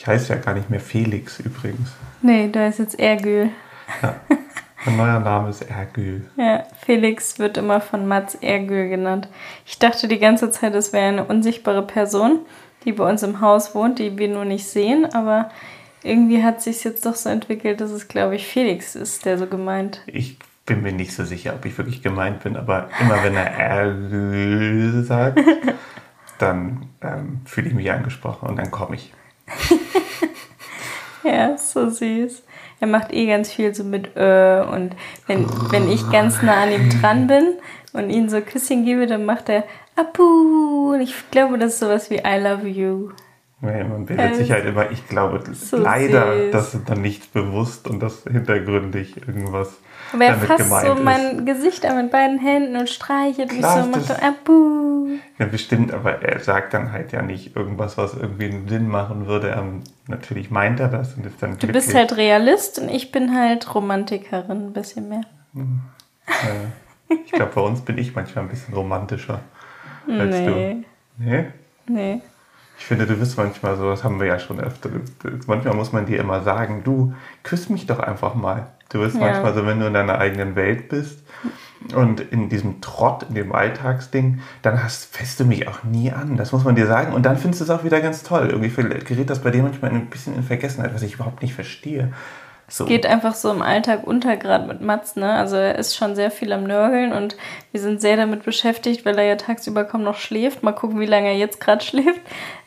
Ich heiße ja gar nicht mehr Felix übrigens. Nee, da ist jetzt Ergül. Ja. Mein neuer Name ist Ergül. Ja, Felix wird immer von Mats Ergül genannt. Ich dachte die ganze Zeit, es wäre eine unsichtbare Person, die bei uns im Haus wohnt, die wir nur nicht sehen, aber irgendwie hat sich jetzt doch so entwickelt, dass es, glaube ich, Felix ist, der so gemeint. Ich bin mir nicht so sicher, ob ich wirklich gemeint bin, aber immer wenn er Ergül sagt, dann ähm, fühle ich mich angesprochen und dann komme ich. ja, so süß. Er macht eh ganz viel so mit äh und wenn, wenn ich ganz nah an ihm dran bin und ihn so Küsschen gebe, dann macht er Apu. Und ich glaube, das ist sowas wie I love you. Nee, man bildet sich halt immer, ich glaube, so leider, süß. das ist dann nicht bewusst und das hintergründig irgendwas. Aber er fasst so mein Gesicht an mit beiden Händen und streichelt mich so und macht so Abu. Ja, bestimmt, aber er sagt dann halt ja nicht irgendwas, was irgendwie einen Sinn machen würde. Er, natürlich meint er das und ist dann Du bist halt Realist und ich bin halt Romantikerin, ein bisschen mehr. Hm. Ich glaube, bei uns bin ich manchmal ein bisschen romantischer als nee. du. Nee? Nee. Ich finde, du bist manchmal so, das haben wir ja schon öfter. Manchmal muss man dir immer sagen, du, küss mich doch einfach mal. Du bist ja. manchmal so, wenn du in deiner eigenen Welt bist und in diesem Trott, in dem Alltagsding, dann hast, fässt du mich auch nie an. Das muss man dir sagen. Und dann findest du es auch wieder ganz toll. Irgendwie gerät das bei dir manchmal ein bisschen in Vergessenheit, was ich überhaupt nicht verstehe. So. Es geht einfach so im Alltag unter, gerade mit Mats, ne? Also er ist schon sehr viel am Nörgeln und wir sind sehr damit beschäftigt, weil er ja tagsüber kaum noch schläft. Mal gucken, wie lange er jetzt gerade schläft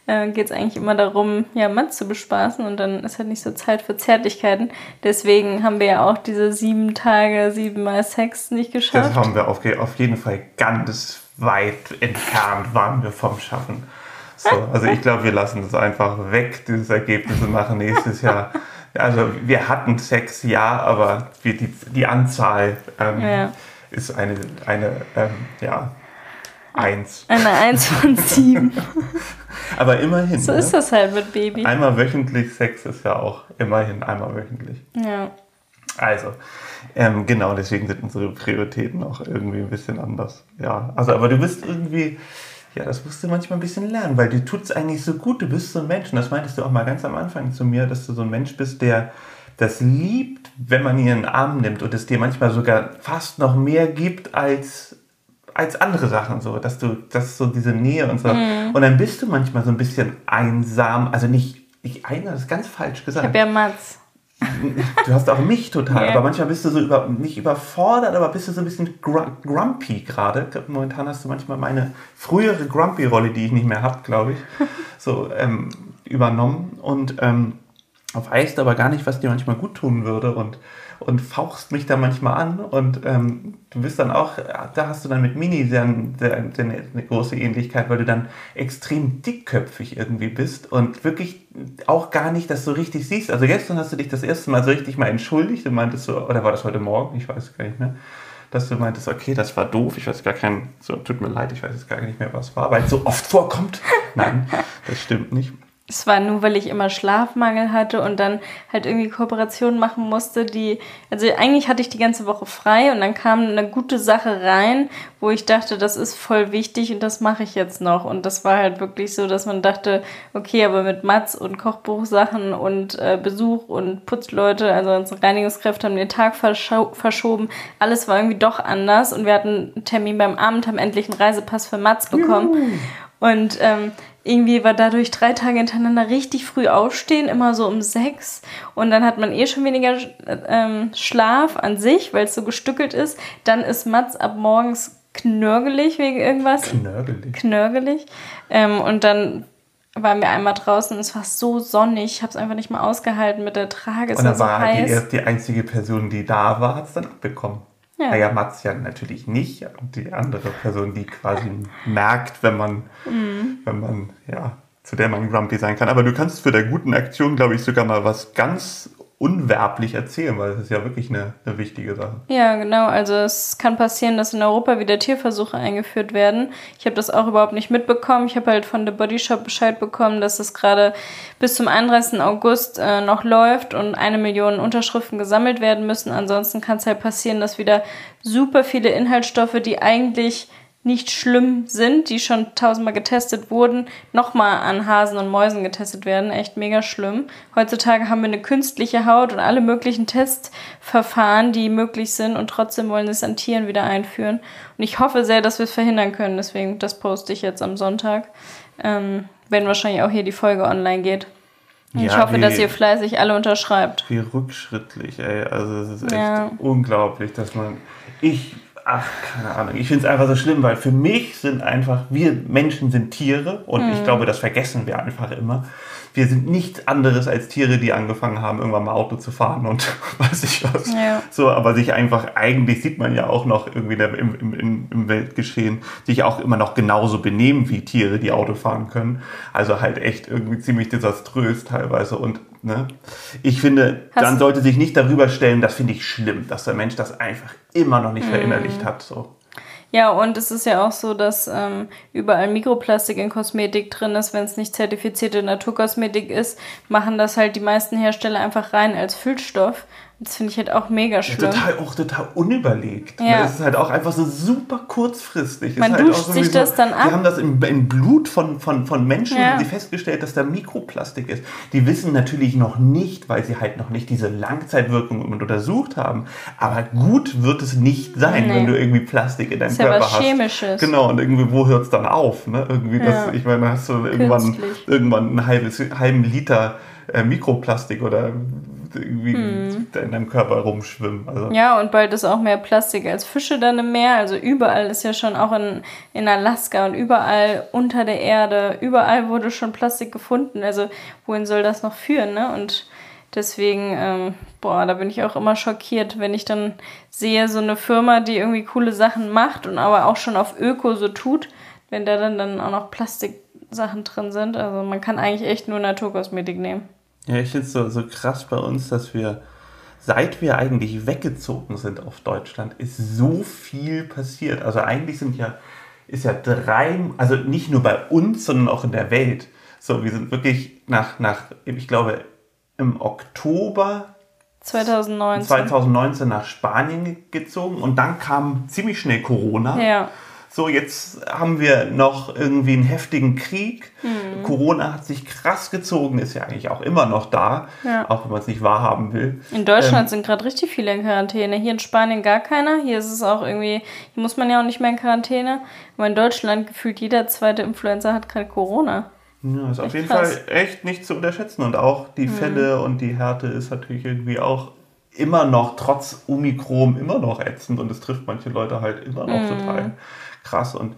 äh, geht es eigentlich immer darum, ja, Mann zu bespaßen und dann ist halt nicht so Zeit für Zärtlichkeiten. Deswegen haben wir ja auch diese sieben Tage, sieben Mal Sex nicht geschafft. Das haben wir auf, auf jeden Fall ganz weit entfernt, waren wir vom Schaffen. So, also ich glaube, wir lassen das einfach weg, dieses Ergebnis und machen nächstes Jahr. Also wir hatten Sex, ja, aber wir, die, die Anzahl ähm, ja. ist eine, eine ähm, ja, Eins. Eine Eins von sieben. Aber immerhin. So ne? ist das halt mit Baby. Einmal wöchentlich Sex ist ja auch immerhin einmal wöchentlich. Ja. Also, ähm, genau, deswegen sind unsere Prioritäten auch irgendwie ein bisschen anders. Ja, also, aber du bist irgendwie, ja, das musst du manchmal ein bisschen lernen, weil dir tut es eigentlich so gut. Du bist so ein Mensch, und das meintest du auch mal ganz am Anfang zu mir, dass du so ein Mensch bist, der das liebt, wenn man ihn in den Arm nimmt und es dir manchmal sogar fast noch mehr gibt als als andere Sachen so, dass du, das so diese Nähe und so. Mhm. Und dann bist du manchmal so ein bisschen einsam, also nicht, ich einer, das ist ganz falsch gesagt. Ich hab ja Mats. Du hast auch mich total, yeah. aber manchmal bist du so über, nicht überfordert, aber bist du so ein bisschen grumpy gerade. Momentan hast du manchmal meine frühere Grumpy-Rolle, die ich nicht mehr habe, glaube ich, so ähm, übernommen und ähm, weißt aber gar nicht, was dir manchmal gut tun würde und und fauchst mich da manchmal an und ähm, du bist dann auch, da hast du dann mit Mini sehr, sehr, sehr eine große Ähnlichkeit, weil du dann extrem dickköpfig irgendwie bist und wirklich auch gar nicht das so richtig siehst. Also gestern hast du dich das erste Mal so richtig mal entschuldigt und meintest so, oder war das heute Morgen? Ich weiß gar nicht mehr. Dass du meintest, okay, das war doof, ich weiß gar kein, so, tut mir leid, ich weiß jetzt gar nicht mehr, was war, weil es so oft vorkommt. Nein, das stimmt nicht. Es war nur, weil ich immer Schlafmangel hatte und dann halt irgendwie Kooperationen machen musste, die, also eigentlich hatte ich die ganze Woche frei und dann kam eine gute Sache rein, wo ich dachte, das ist voll wichtig und das mache ich jetzt noch. Und das war halt wirklich so, dass man dachte, okay, aber mit Mats und Kochbuchsachen und äh, Besuch und Putzleute, also unsere Reinigungskräfte haben den Tag verschoben, alles war irgendwie doch anders und wir hatten einen Termin beim Amt, haben endlich einen Reisepass für Mats bekommen. Juhu. Und ähm, irgendwie war dadurch drei Tage hintereinander richtig früh aufstehen, immer so um sechs. Und dann hat man eh schon weniger ähm, Schlaf an sich, weil es so gestückelt ist. Dann ist Mats ab morgens knörgelig wegen irgendwas. Knörgelig. Knörgelig. Ähm, und dann waren wir einmal draußen und es war so sonnig. Ich habe es einfach nicht mal ausgehalten mit der Trage. Es und dann war, so heiß. Die, die einzige Person, die da war, hat es dann abbekommen. Ja. Naja, Mats ja natürlich nicht. Und die andere Person, die quasi merkt, wenn man, mhm. wenn man, ja, zu der man grumpy sein kann. Aber du kannst für der guten Aktion, glaube ich, sogar mal was ganz unwerblich erzählen, weil das ist ja wirklich eine, eine, wichtige Sache. Ja, genau. Also es kann passieren, dass in Europa wieder Tierversuche eingeführt werden. Ich habe das auch überhaupt nicht mitbekommen. Ich habe halt von The Body Shop Bescheid bekommen, dass es gerade bis zum 31. August äh, noch läuft und eine Million Unterschriften gesammelt werden müssen. Ansonsten kann es halt passieren, dass wieder super viele Inhaltsstoffe, die eigentlich nicht schlimm sind, die schon tausendmal getestet wurden, nochmal an Hasen und Mäusen getestet werden. Echt mega schlimm. Heutzutage haben wir eine künstliche Haut und alle möglichen Testverfahren, die möglich sind und trotzdem wollen sie es an Tieren wieder einführen. Und ich hoffe sehr, dass wir es verhindern können. Deswegen, das poste ich jetzt am Sonntag, ähm, wenn wahrscheinlich auch hier die Folge online geht. Ja, ich hoffe, wie, dass ihr fleißig alle unterschreibt. Wie rückschrittlich, ey. Also es ist echt ja. unglaublich, dass man. Ich ach, keine Ahnung. Ich finde es einfach so schlimm, weil für mich sind einfach, wir Menschen sind Tiere und mhm. ich glaube, das vergessen wir einfach immer wir sind nichts anderes als Tiere, die angefangen haben, irgendwann mal Auto zu fahren und weiß ich was. Ja. So, aber sich einfach, eigentlich sieht man ja auch noch irgendwie im, im, im Weltgeschehen, sich auch immer noch genauso benehmen wie Tiere, die Auto fahren können. Also halt echt irgendwie ziemlich desaströs teilweise und Ne? Ich finde, Hast dann sollte sich nicht darüber stellen, das finde ich schlimm, dass der Mensch das einfach immer noch nicht verinnerlicht mm. hat. So. Ja, und es ist ja auch so, dass ähm, überall Mikroplastik in Kosmetik drin ist. Wenn es nicht zertifizierte Naturkosmetik ist, machen das halt die meisten Hersteller einfach rein als Füllstoff. Das finde ich halt auch mega schlimm. Ja, total, auch total unüberlegt. Ja. Es ist halt auch einfach so super kurzfristig. Man halt duscht sich das dann ab. Die haben das im, im Blut von, von, von Menschen ja. die festgestellt, dass da Mikroplastik ist. Die wissen natürlich noch nicht, weil sie halt noch nicht diese Langzeitwirkung untersucht haben. Aber gut wird es nicht sein, nee. wenn du irgendwie Plastik in deinem ist Körper ja was hast. Chemisches. Genau, und irgendwie, wo hört es dann auf? Ne? Irgendwie das, ich meine, hast du irgendwann, irgendwann ein halbes, halben Liter äh, Mikroplastik oder irgendwie hm. in deinem Körper rumschwimmen. Also. Ja, und bald ist auch mehr Plastik als Fische dann im Meer. Also überall ist ja schon auch in, in Alaska und überall unter der Erde, überall wurde schon Plastik gefunden. Also wohin soll das noch führen, ne? Und deswegen, ähm, boah, da bin ich auch immer schockiert, wenn ich dann sehe, so eine Firma, die irgendwie coole Sachen macht und aber auch schon auf Öko so tut, wenn da dann, dann auch noch Plastiksachen drin sind. Also man kann eigentlich echt nur Naturkosmetik nehmen. Ja, ich finde es so, so krass bei uns, dass wir, seit wir eigentlich weggezogen sind auf Deutschland, ist so viel passiert. Also eigentlich sind ja, ist ja drei, also nicht nur bei uns, sondern auch in der Welt. So, wir sind wirklich nach, nach ich glaube, im Oktober 2019. 2019 nach Spanien gezogen und dann kam ziemlich schnell Corona. Ja. So, jetzt haben wir noch irgendwie einen heftigen Krieg. Mhm. Corona hat sich krass gezogen, ist ja eigentlich auch immer noch da, ja. auch wenn man es nicht wahrhaben will. In Deutschland ähm, sind gerade richtig viele in Quarantäne. Hier in Spanien gar keiner. Hier ist es auch irgendwie, hier muss man ja auch nicht mehr in Quarantäne. Aber in Deutschland gefühlt jeder zweite Influencer hat gerade Corona. Ja, ist echt auf jeden krass. Fall echt nicht zu unterschätzen. Und auch die mhm. Fälle und die Härte ist natürlich irgendwie auch immer noch, trotz Omikron, immer noch ätzend. Und es trifft manche Leute halt immer noch mhm. total krass. Und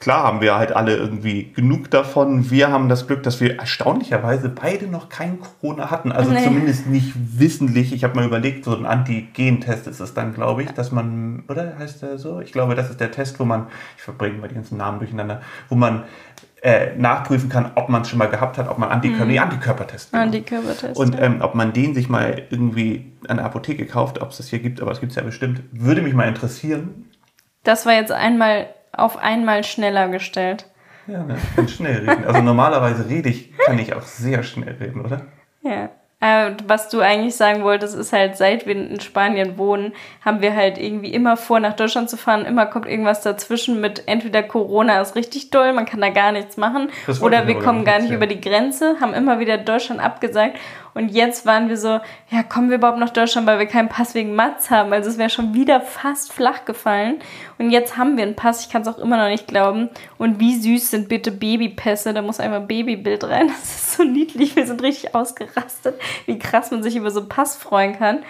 klar haben wir halt alle irgendwie genug davon. Wir haben das Glück, dass wir erstaunlicherweise beide noch kein Corona hatten. Also nee. zumindest nicht wissentlich. Ich habe mal überlegt, so ein Antigen-Test ist es dann, glaube ich, dass man, oder heißt der so? Ich glaube, das ist der Test, wo man, ich verbringe mal die ganzen Namen durcheinander, wo man äh, nachprüfen kann, ob man es schon mal gehabt hat, ob man Antikörper, mhm. Antikörpertest. Genau. Antikörpertest. Und ähm, ob man den sich mal irgendwie an der Apotheke kauft, ob es das hier gibt, aber es gibt es ja bestimmt, würde mich mal interessieren. Das war jetzt einmal auf einmal schneller gestellt. Ja, ne, ich kann schnell reden. Also normalerweise rede ich, kann ich auch sehr schnell reden, oder? Ja. Äh, was du eigentlich sagen wolltest, ist halt, seit wir in Spanien wohnen, haben wir halt irgendwie immer vor, nach Deutschland zu fahren. Immer kommt irgendwas dazwischen mit entweder Corona ist richtig doll, man kann da gar nichts machen, oder wir kommen gar nicht über die Grenze, haben immer wieder Deutschland abgesagt. Und jetzt waren wir so, ja, kommen wir überhaupt nach Deutschland, weil wir keinen Pass wegen Mats haben. Also es wäre schon wieder fast flach gefallen. Und jetzt haben wir einen Pass, ich kann es auch immer noch nicht glauben. Und wie süß sind bitte Babypässe, da muss einmal Babybild rein. Das ist so niedlich, wir sind richtig ausgerastet, wie krass man sich über so einen Pass freuen kann.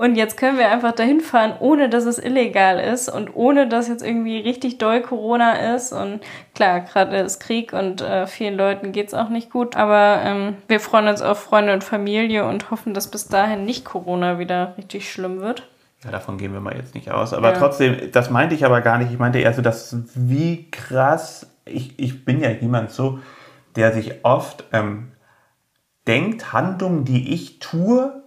Und jetzt können wir einfach dahin fahren, ohne dass es illegal ist und ohne dass jetzt irgendwie richtig doll Corona ist. Und klar, gerade ist Krieg und äh, vielen Leuten geht es auch nicht gut. Aber ähm, wir freuen uns auf Freunde und Familie und hoffen, dass bis dahin nicht Corona wieder richtig schlimm wird. Ja, davon gehen wir mal jetzt nicht aus. Aber ja. trotzdem, das meinte ich aber gar nicht. Ich meinte eher so, dass wie krass, ich, ich bin ja jemand so, der sich oft ähm, denkt, Handlungen, die ich tue,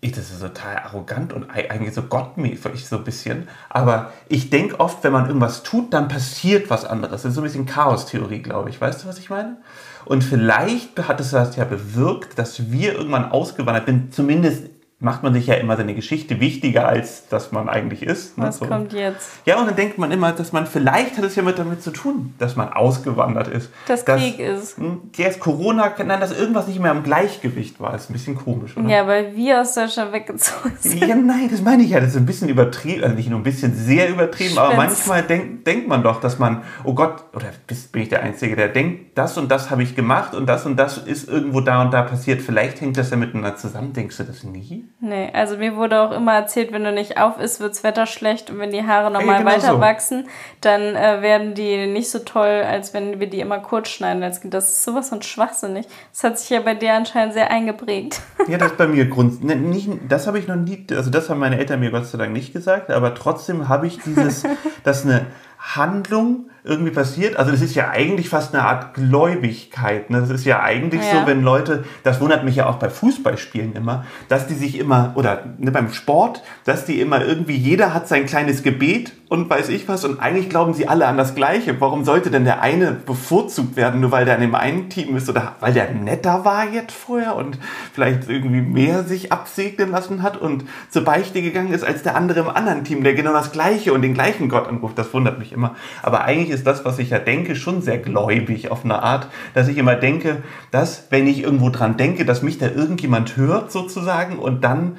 ich, das ist total arrogant und eigentlich so gottmäßig so ein bisschen. Aber ich denke oft, wenn man irgendwas tut, dann passiert was anderes. Das ist so ein bisschen Chaos-Theorie, glaube ich. Weißt du, was ich meine? Und vielleicht hat es das ja bewirkt, dass wir irgendwann ausgewandert sind, zumindest macht man sich ja immer seine Geschichte wichtiger, als dass man eigentlich ist. Ne? Was so. kommt jetzt? Ja, und dann denkt man immer, dass man, vielleicht hat es ja mit damit zu tun, dass man ausgewandert ist. Dass, dass Krieg ist. Hm, jetzt Corona, nein, dass irgendwas nicht mehr im Gleichgewicht war. Ist ein bisschen komisch, oder? Ja, weil wir aus Deutschland weggezogen sind. Ja, nein, das meine ich ja. Das ist ein bisschen übertrieben, also nicht nur ein bisschen, sehr übertrieben, Spitz. aber manchmal denk, denkt man doch, dass man, oh Gott, oder bin ich der Einzige, der denkt, das und das habe ich gemacht und das und das ist irgendwo da und da passiert. Vielleicht hängt das ja miteinander zusammen. Denkst du das nie? Nee, also mir wurde auch immer erzählt, wenn du nicht auf isst, wird das Wetter schlecht und wenn die Haare nochmal genau weiter so. wachsen, dann äh, werden die nicht so toll, als wenn wir die immer kurz schneiden. Das ist sowas von schwachsinnig. Das hat sich ja bei dir anscheinend sehr eingeprägt. Ja, das ist bei mir Grund. Ne, nicht, das habe ich noch nie, also das haben meine Eltern mir Gott sei Dank nicht gesagt, aber trotzdem habe ich dieses, dass eine Handlung irgendwie passiert. Also das ist ja eigentlich fast eine Art Gläubigkeit. Ne? Das ist ja eigentlich ja. so, wenn Leute, das wundert mich ja auch bei Fußballspielen immer, dass die sich immer, oder ne, beim Sport, dass die immer irgendwie, jeder hat sein kleines Gebet und weiß ich was und eigentlich glauben sie alle an das Gleiche. Warum sollte denn der eine bevorzugt werden, nur weil der in dem einen Team ist oder weil der netter war jetzt vorher und vielleicht irgendwie mehr sich absegnen lassen hat und zur Beichte gegangen ist als der andere im anderen Team, der genau das Gleiche und den gleichen Gott anruft. Das wundert mich immer. Aber eigentlich ist das, was ich ja denke, schon sehr gläubig auf eine Art, dass ich immer denke, dass, wenn ich irgendwo dran denke, dass mich da irgendjemand hört sozusagen und dann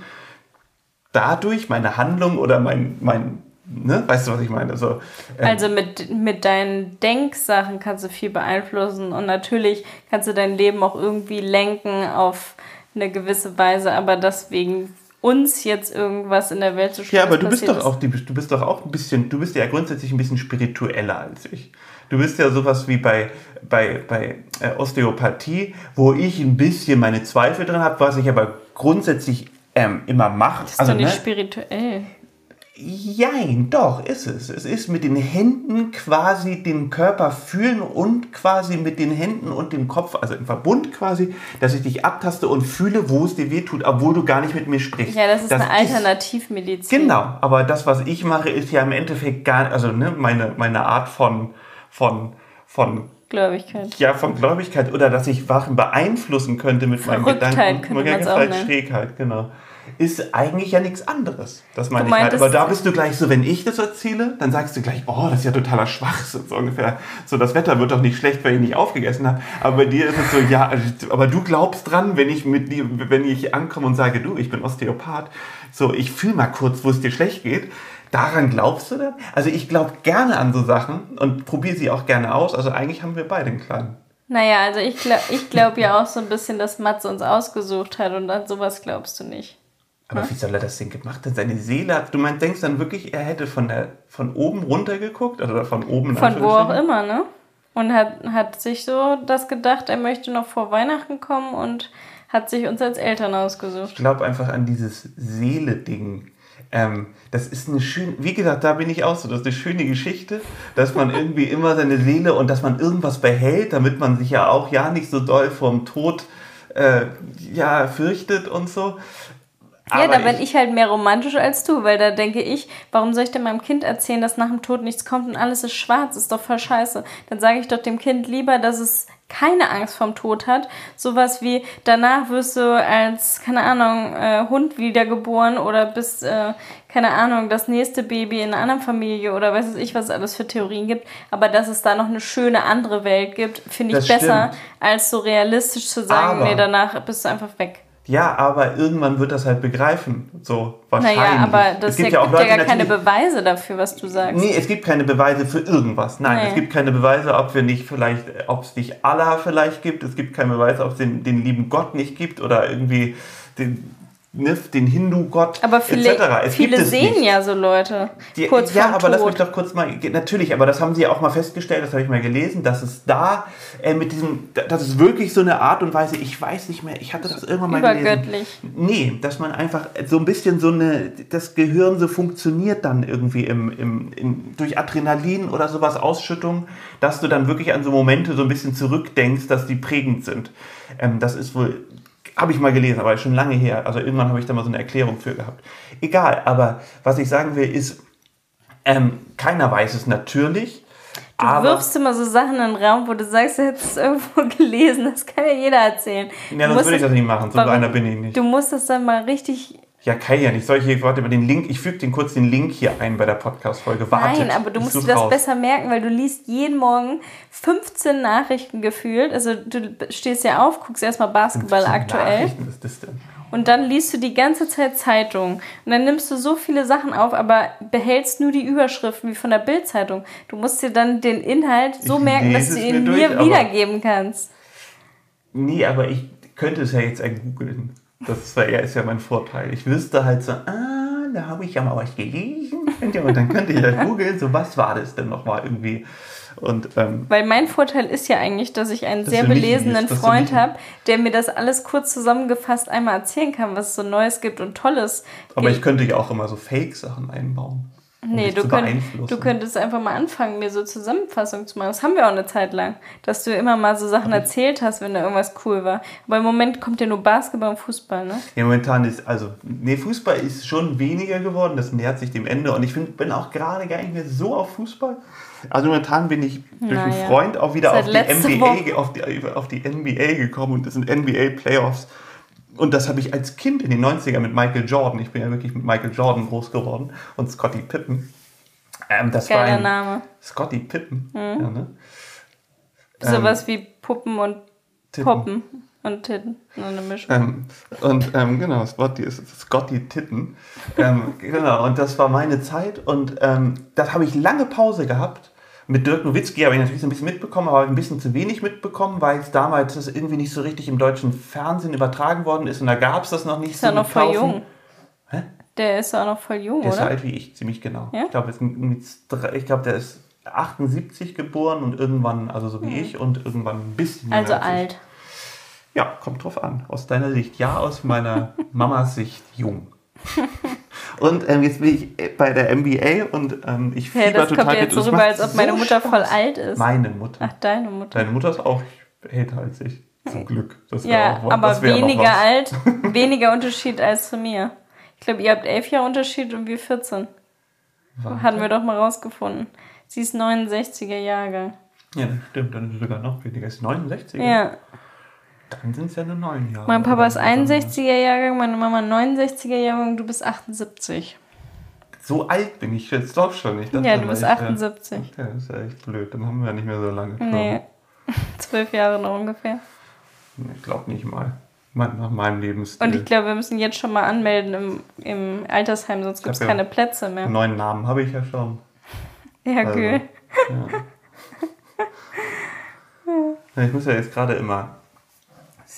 dadurch meine Handlung oder mein, mein Ne? Weißt du, was ich meine? Also, ähm, also mit, mit deinen Denksachen kannst du viel beeinflussen und natürlich kannst du dein Leben auch irgendwie lenken auf eine gewisse Weise, aber deswegen uns jetzt irgendwas in der Welt zu schreiben. Ja, aber du bist doch auch, du bist doch auch ein bisschen, du bist ja grundsätzlich ein bisschen spiritueller als ich. Du bist ja sowas wie bei, bei, bei äh, Osteopathie, wo ich ein bisschen meine Zweifel drin habe, was ich aber grundsätzlich ähm, immer mache. Das ist also, doch nicht ne? spirituell. Jein, doch, ist es. Es ist mit den Händen quasi den Körper fühlen und quasi mit den Händen und dem Kopf, also im Verbund quasi, dass ich dich abtaste und fühle, wo es dir weh tut, obwohl du gar nicht mit mir sprichst. Ja, das ist das eine Alternativmedizin. Genau, aber das, was ich mache, ist ja im Endeffekt gar, also ne, meine, meine Art von, von, von Gläubigkeit. Ja, von Gläubigkeit oder dass ich Wachen beeinflussen könnte mit meinen Gedanken. Könnte. Schrägheit, genau ist eigentlich ja nichts anderes. Das meine ich halt. Aber da bist du gleich so, wenn ich das erzähle, dann sagst du gleich, oh, das ist ja totaler Schwachsinn, so ungefähr. So, das Wetter wird doch nicht schlecht, weil ich nicht aufgegessen habe. Aber bei dir ist es so, ja, aber du glaubst dran, wenn ich mit dir, wenn ich ankomme und sage, du, ich bin Osteopath, so, ich fühle mal kurz, wo es dir schlecht geht. Daran glaubst du dann? Also ich glaube gerne an so Sachen und probiere sie auch gerne aus. Also eigentlich haben wir beide einen kleinen. Naja, also ich glaube ich glaub ja auch so ein bisschen, dass Mats uns ausgesucht hat und an sowas glaubst du nicht. Aber hm? wie soll er das denn gemacht haben? Seine Seele hat, du meinst, denkst dann wirklich, er hätte von, der, von oben runter geguckt? Oder von oben Von wo auch immer, ne? Und hat, hat sich so das gedacht, er möchte noch vor Weihnachten kommen und hat sich uns als Eltern ausgesucht. Ich glaube einfach an dieses Seele-Ding. Ähm, das ist eine schöne, wie gesagt, da bin ich auch so, das ist eine schöne Geschichte, dass man irgendwie immer seine Seele und dass man irgendwas behält, damit man sich ja auch ja nicht so doll vom Tod äh, ja, fürchtet und so. Ja, da bin ich halt mehr romantisch als du, weil da denke ich, warum soll ich denn meinem Kind erzählen, dass nach dem Tod nichts kommt und alles ist schwarz, ist doch voll scheiße. Dann sage ich doch dem Kind lieber, dass es keine Angst vom Tod hat. Sowas wie, danach wirst du als, keine Ahnung, äh, Hund wiedergeboren oder bist, äh, keine Ahnung, das nächste Baby in einer anderen Familie oder weiß ich, was es alles für Theorien gibt. Aber dass es da noch eine schöne andere Welt gibt, finde ich das besser, stimmt. als so realistisch zu sagen, Aber nee, danach bist du einfach weg. Ja, aber irgendwann wird das halt begreifen. So wahrscheinlich. Naja, aber das es gibt ja, auch Leute, ja gar keine Beweise dafür, was du sagst. Nee, es gibt keine Beweise für irgendwas. Nein, nee. es gibt keine Beweise, ob wir nicht vielleicht, ob es nicht Allah vielleicht gibt. Es gibt keine Beweise, ob es den, den lieben Gott nicht gibt oder irgendwie den, ne, den Hindu-Gott aber viele, etc. Es viele sehen nicht. ja so Leute. Die, kurz ja, aber Tod. lass mich doch kurz mal. Natürlich, aber das haben sie ja auch mal festgestellt, das habe ich mal gelesen, dass es da äh, mit diesem, das ist wirklich so eine Art und Weise, ich weiß nicht mehr, ich hatte das irgendwann mal Übergöttlich. gelesen. Nee, dass man einfach so ein bisschen so eine, das Gehirn so funktioniert dann irgendwie im, im, in, durch Adrenalin oder sowas, Ausschüttung, dass du dann wirklich an so Momente so ein bisschen zurückdenkst, dass die prägend sind. Ähm, das ist wohl habe ich mal gelesen, aber schon lange her. Also irgendwann habe ich da mal so eine Erklärung für gehabt. Egal, aber was ich sagen will, ist, ähm, keiner weiß es natürlich. Du aber, wirfst immer so Sachen in den Raum, wo du sagst, du hättest es irgendwo gelesen. Das kann ja jeder erzählen. Ja, sonst würde ich das nicht machen. So einer bin ich nicht. Du musst das dann mal richtig Ja, kann ja nicht. Soll ich hier, warte mal, den Link, ich füge den kurz den Link hier ein bei der Podcast-Folge. Nein, aber du musst dir das raus. besser merken, weil du liest jeden Morgen 15 Nachrichten gefühlt. Also du stehst ja auf, guckst erstmal Basketball aktuell. Nachrichten ist das denn? Und dann liest du die ganze Zeit Zeitung. Und dann nimmst du so viele Sachen auf, aber behältst nur die Überschriften wie von der Bildzeitung. Du musst dir dann den Inhalt so ich merken, dass du ihn mir, durch, wiedergeben kannst. Nee, aber ich könnte es ja jetzt googeln. Das war, ja, ist ja mein Vorteil. Ich wüsste halt so, ah, da habe ich ja mal was gelesen. Und dann könnte ich halt googeln, so was war das denn nochmal irgendwie. Und, ähm, Weil mein Vorteil ist ja eigentlich, dass ich einen sehr belesenen liest, Freund habe, der mir das alles kurz zusammengefasst einmal erzählen kann, was es so Neues gibt und Tolles. Aber ich könnte ja auch immer so Fake-Sachen einbauen. Nee, du, könnt, du könntest einfach mal anfangen, mir so Zusammenfassungen zu machen. Das haben wir auch eine Zeit lang, dass du immer mal so Sachen erzählt hast, wenn da irgendwas cool war. Aber im Moment kommt ja nur Basketball und Fußball, ne? Ja, momentan ist, also, nee, Fußball ist schon weniger geworden, das nähert sich dem Ende. Und ich find, bin auch gerade gar nicht mehr so auf Fußball. Also momentan bin ich durch naja. einen Freund auch wieder auf die, NBA, auf, die, auf die NBA gekommen und das sind NBA-Playoffs. Und das habe ich als Kind in den 90ern mit Michael Jordan, ich bin ja wirklich mit Michael Jordan groß geworden und Scotty Pippen. Ähm, das Geiler war ein Name. Scotty Pippen. Mhm. Ja, ne? Sowas ähm, wie Puppen und Titten. Poppen und Titten. Eine Mischung. Ähm, und ähm, genau, Scotty ist Scotty Titten. Ähm, genau, und das war meine Zeit und ähm, das habe ich lange Pause gehabt mit Dirk Nowitzki habe ich natürlich so ein bisschen mitbekommen, aber ein bisschen zu wenig mitbekommen, weil es damals das irgendwie nicht so richtig im deutschen Fernsehen übertragen worden ist und da gab es das noch nicht ist so. Ist ja noch voll jung. Hä? Der ist ja noch voll jung, der oder? Der ist so alt wie ich, ziemlich genau. Ja? Ich glaube, glaub, der ist 78 geboren und irgendwann, also so wie mhm. ich, und irgendwann ein bisschen. Also alt. Ja, kommt drauf an. Aus deiner Sicht ja, aus meiner Mamas Sicht jung. Und ähm, jetzt bin ich bei der MBA und ähm, ich fieber ja, das total kommt jetzt so rüber, als ob meine Mutter Spaß. voll alt ist. Meine Mutter. Ach, deine Mutter. Deine Mutter ist auch älter als ich. Zum Glück. Das ja, auch, aber weniger alt, weniger Unterschied als zu mir. Ich glaube, ihr habt elf Jahre Unterschied und wir 14. Warte. Hatten wir doch mal rausgefunden. Sie ist 69er Jahrgang. Ja, stimmt. Dann ist sie sogar noch weniger. Ist 69er? Ja. Dann sind es ja nur neun Jahre. Mein Papa ist 61er Jahrgang, meine Mama 69er Jahrgang, du bist 78. So alt bin ich jetzt doch schon. Ich ja, du bist 78. Ja, das ist ja echt blöd. Dann haben wir ja nicht mehr so lange. Nee, zwölf Jahre noch ungefähr. Ich glaube nicht mal. Nach meinem Lebensstil. Und ich glaube, wir müssen jetzt schon mal anmelden im, im Altersheim, sonst gibt es keine ja Plätze mehr. Neuen Namen habe ich ja schon. Ja, also, cool. Ja. Ich muss ja jetzt gerade immer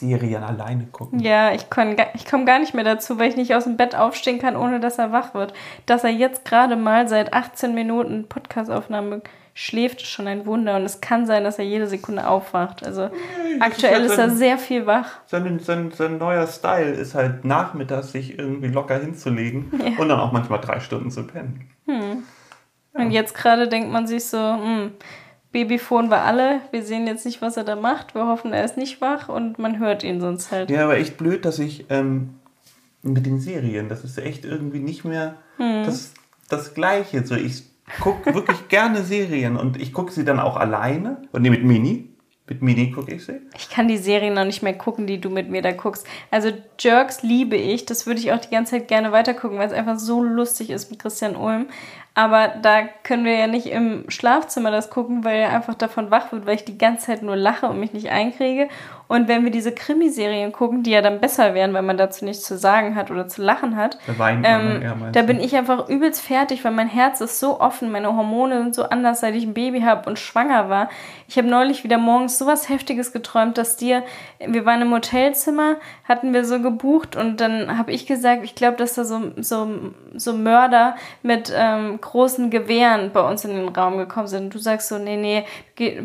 Serien alleine gucken. Ja, ich, ich komme gar nicht mehr dazu, weil ich nicht aus dem Bett aufstehen kann, ohne dass er wach wird. Dass er jetzt gerade mal seit 18 Minuten Podcastaufnahme schläft, ist schon ein Wunder. Und es kann sein, dass er jede Sekunde aufwacht. Also ja, aktuell ist, halt ist, er sehr viel wach. Sein, sein, sein neuer Style ist halt nachmittags sich irgendwie locker hinzulegen ja. und dann auch manchmal drei Stunden zu pennen. Hm. Und jetzt gerade denkt man sich so, hm, Babyphone war alle. Wir sehen jetzt nicht, was er da macht. Wir hoffen, er ist nicht wach und man hört ihn sonst halt. Ja, aber echt blöd, dass ich ähm, mit den Serien, das ist echt irgendwie nicht mehr hm. das, das Gleiche. So, ich gucke wirklich gerne Serien und ich gucke sie dann auch alleine und nee, mit Mini. Mit Mini gucke ich sie. Ich kann die Serien noch nicht mehr gucken, die du mit mir da guckst. Also Jerks liebe ich. Das würde ich auch die ganze Zeit gerne weitergucken, weil es einfach so lustig ist mit Christian Ulm. Aber da können wir ja nicht im Schlafzimmer das gucken, weil er einfach davon wach wird, weil ich die ganze Zeit nur lache und mich nicht einkriege. Und wenn wir diese Krimiserien gucken, die ja dann besser wären, weil man dazu nichts zu sagen hat oder zu lachen hat, da, ähm, da bin ich einfach übelst fertig, weil mein Herz ist so offen, meine Hormone sind so anders, seit ich ein Baby habe und schwanger war. Ich habe neulich wieder morgens sowas Heftiges geträumt, dass dir, wir waren im Hotelzimmer, hatten wir so gebucht und dann habe ich gesagt, ich glaube, dass da so, so, so Mörder mit ähm, großen Gewehren bei uns in den Raum gekommen sind. Und du sagst so, nee, nee,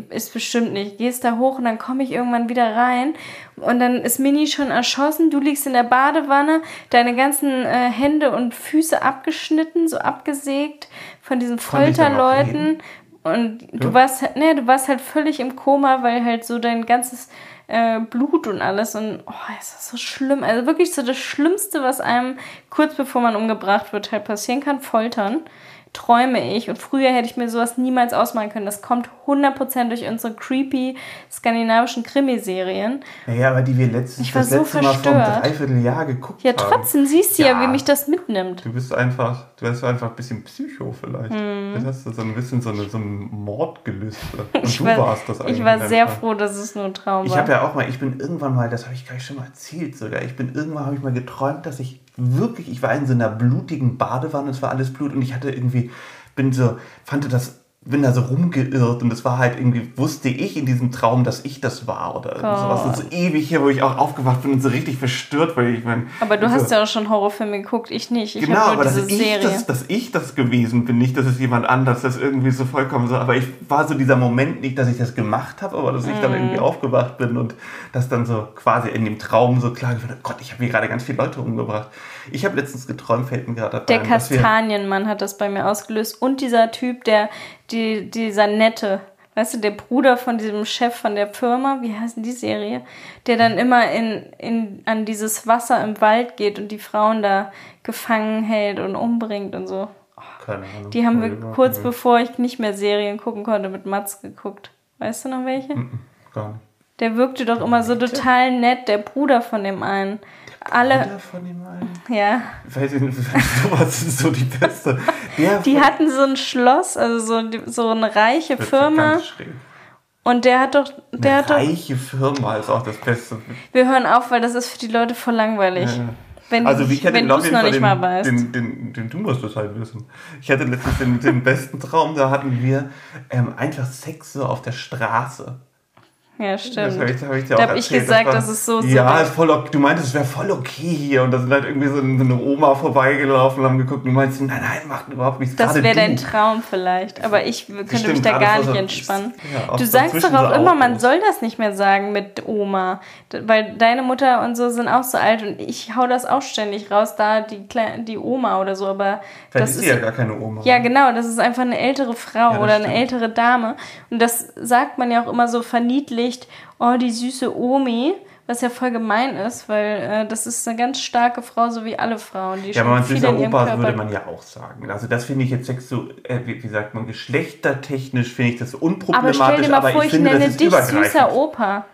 ist bestimmt nicht. Gehst da hoch und dann komme ich irgendwann wieder rein und dann ist Mini schon erschossen. Du liegst in der Badewanne, deine ganzen äh, Hände und Füße abgeschnitten, so abgesägt von diesen Folterleuten. Und du ja. warst, ne, du warst halt völlig im Koma, weil halt so dein ganzes äh, Blut und alles. Und oh, ist das so schlimm. Also wirklich so das Schlimmste, was einem kurz bevor man umgebracht wird, halt passieren kann, foltern. Träume ich. Und früher hätte ich mir sowas niemals ausmalen können. Das kommt 100% durch unsere creepy skandinavischen Krimiserien. Naja, aber die wir letztens, Ich war das so letzte Mal vor einem verstört. Dreivierteljahr geguckt Ja, haben. trotzdem siehst du ja, Ja. wie mich das mitnimmt. Du bist einfach, du bist einfach ein bisschen Psycho vielleicht. Hm. Du hast so ein bisschen so, eine, so ein Mordgelüste. Und Ich du war, warst das eigentlich. ich war sehr froh, dass es nur ein Traum Ich war. habe ja auch mal, ich bin irgendwann mal, das habe ich ich schon mal erzählt sogar, ich bin irgendwann, habe ich mal geträumt, dass ich wirklich, ich war in so einer blutigen Badewanne, es war alles Blut und ich hatte irgendwie, bin so, fand das, bin da so rumgeirrt und es war halt irgendwie, wusste ich in diesem Traum, dass ich das war oder irgend sowas. Und so ewig hier, wo ich auch aufgewacht bin und so richtig verstört, weil ich mein, aber du so, hast ja auch schon Horrorfilme geguckt, ich nicht. Ich Genau, habe aber dass ich, das, dass ich das gewesen bin, nicht, dass es jemand anders das irgendwie so vollkommen so. Aber ich war so dieser Moment nicht, dass ich das gemacht habe, aber dass ich dann Mhm. irgendwie aufgewacht bin und das dann so quasi in dem Traum so klar gefunden Gott, ich habe hier gerade ganz viele Leute umgebracht. Ich habe letztens geträumt, fällt mir gerade Der ein, Kastanienmann hat das bei mir ausgelöst. Und dieser Typ, der, die, dieser nette, weißt du, der Bruder von diesem Chef von der Firma, wie heißt denn die Serie? Der dann immer in, in, an dieses Wasser im Wald geht und die Frauen da gefangen hält und umbringt und so. Keine Ahnung. Die haben wir kurz bevor ich nicht mehr Serien gucken konnte, mit Mats geguckt. Weißt du noch welche? Gar nicht. Der wirkte doch immer so total nett, der Bruder von dem einen. Alle, Jeder von dem einen. ja. Weiß ich nicht, sowas ist so die beste. Der Die von- hatten so ein Schloss, also so, so eine reiche das ist Firma. ganz schräg. Und der hat doch, der Eine hat doch, reiche Firma ist auch das Beste. wir hören auf, weil das ist für die Leute voll langweilig. Ja. Wenn, Also du wie wenn du es noch nicht den, mal weißt. Den, den, den, du musst es halt wissen. Ich hatte letztens den, den besten Traum, da hatten wir ähm, einfach Sex so auf der Straße. Ja, Das habe stimmt. ich, hab ich dir Da auch hab ich gesagt, war, das ist so- Ja, ist voll okay. du meintest, es wäre voll okay hier. Und da sind halt irgendwie so eine Oma vorbeigelaufen und haben geguckt. Und du meinst, nein, nein, macht überhaupt nichts. Das wäre dein Traum vielleicht, aber ich könnte stimmt, mich da gar nicht so- entspannen. ja, auch du sagst doch auch immer, man soll das nicht mehr sagen mit Oma, weil deine Mutter und so sind auch so alt und ich hau das auch ständig raus, da die, Klei- die Oma oder so, aber Vielleicht das ist ist sie ja gar keine Oma. Ja, genau, das ist einfach eine ältere Frau das oder eine stimmt. ältere Dame. Und das sagt man ja auch immer so verniedlicht, oh, die süße Omi, was ja voll gemein ist, weil äh, das ist eine ganz starke Frau, so wie alle Frauen, die Ja, aber man süßer Opa Körper... würde man ja auch sagen. Also das finde ich jetzt sexu äh, wie, wie sagt man, geschlechtertechnisch finde ich das aber unproblematisch. stell dir mal vor, ich ich finde, nenne dich süßer Opa.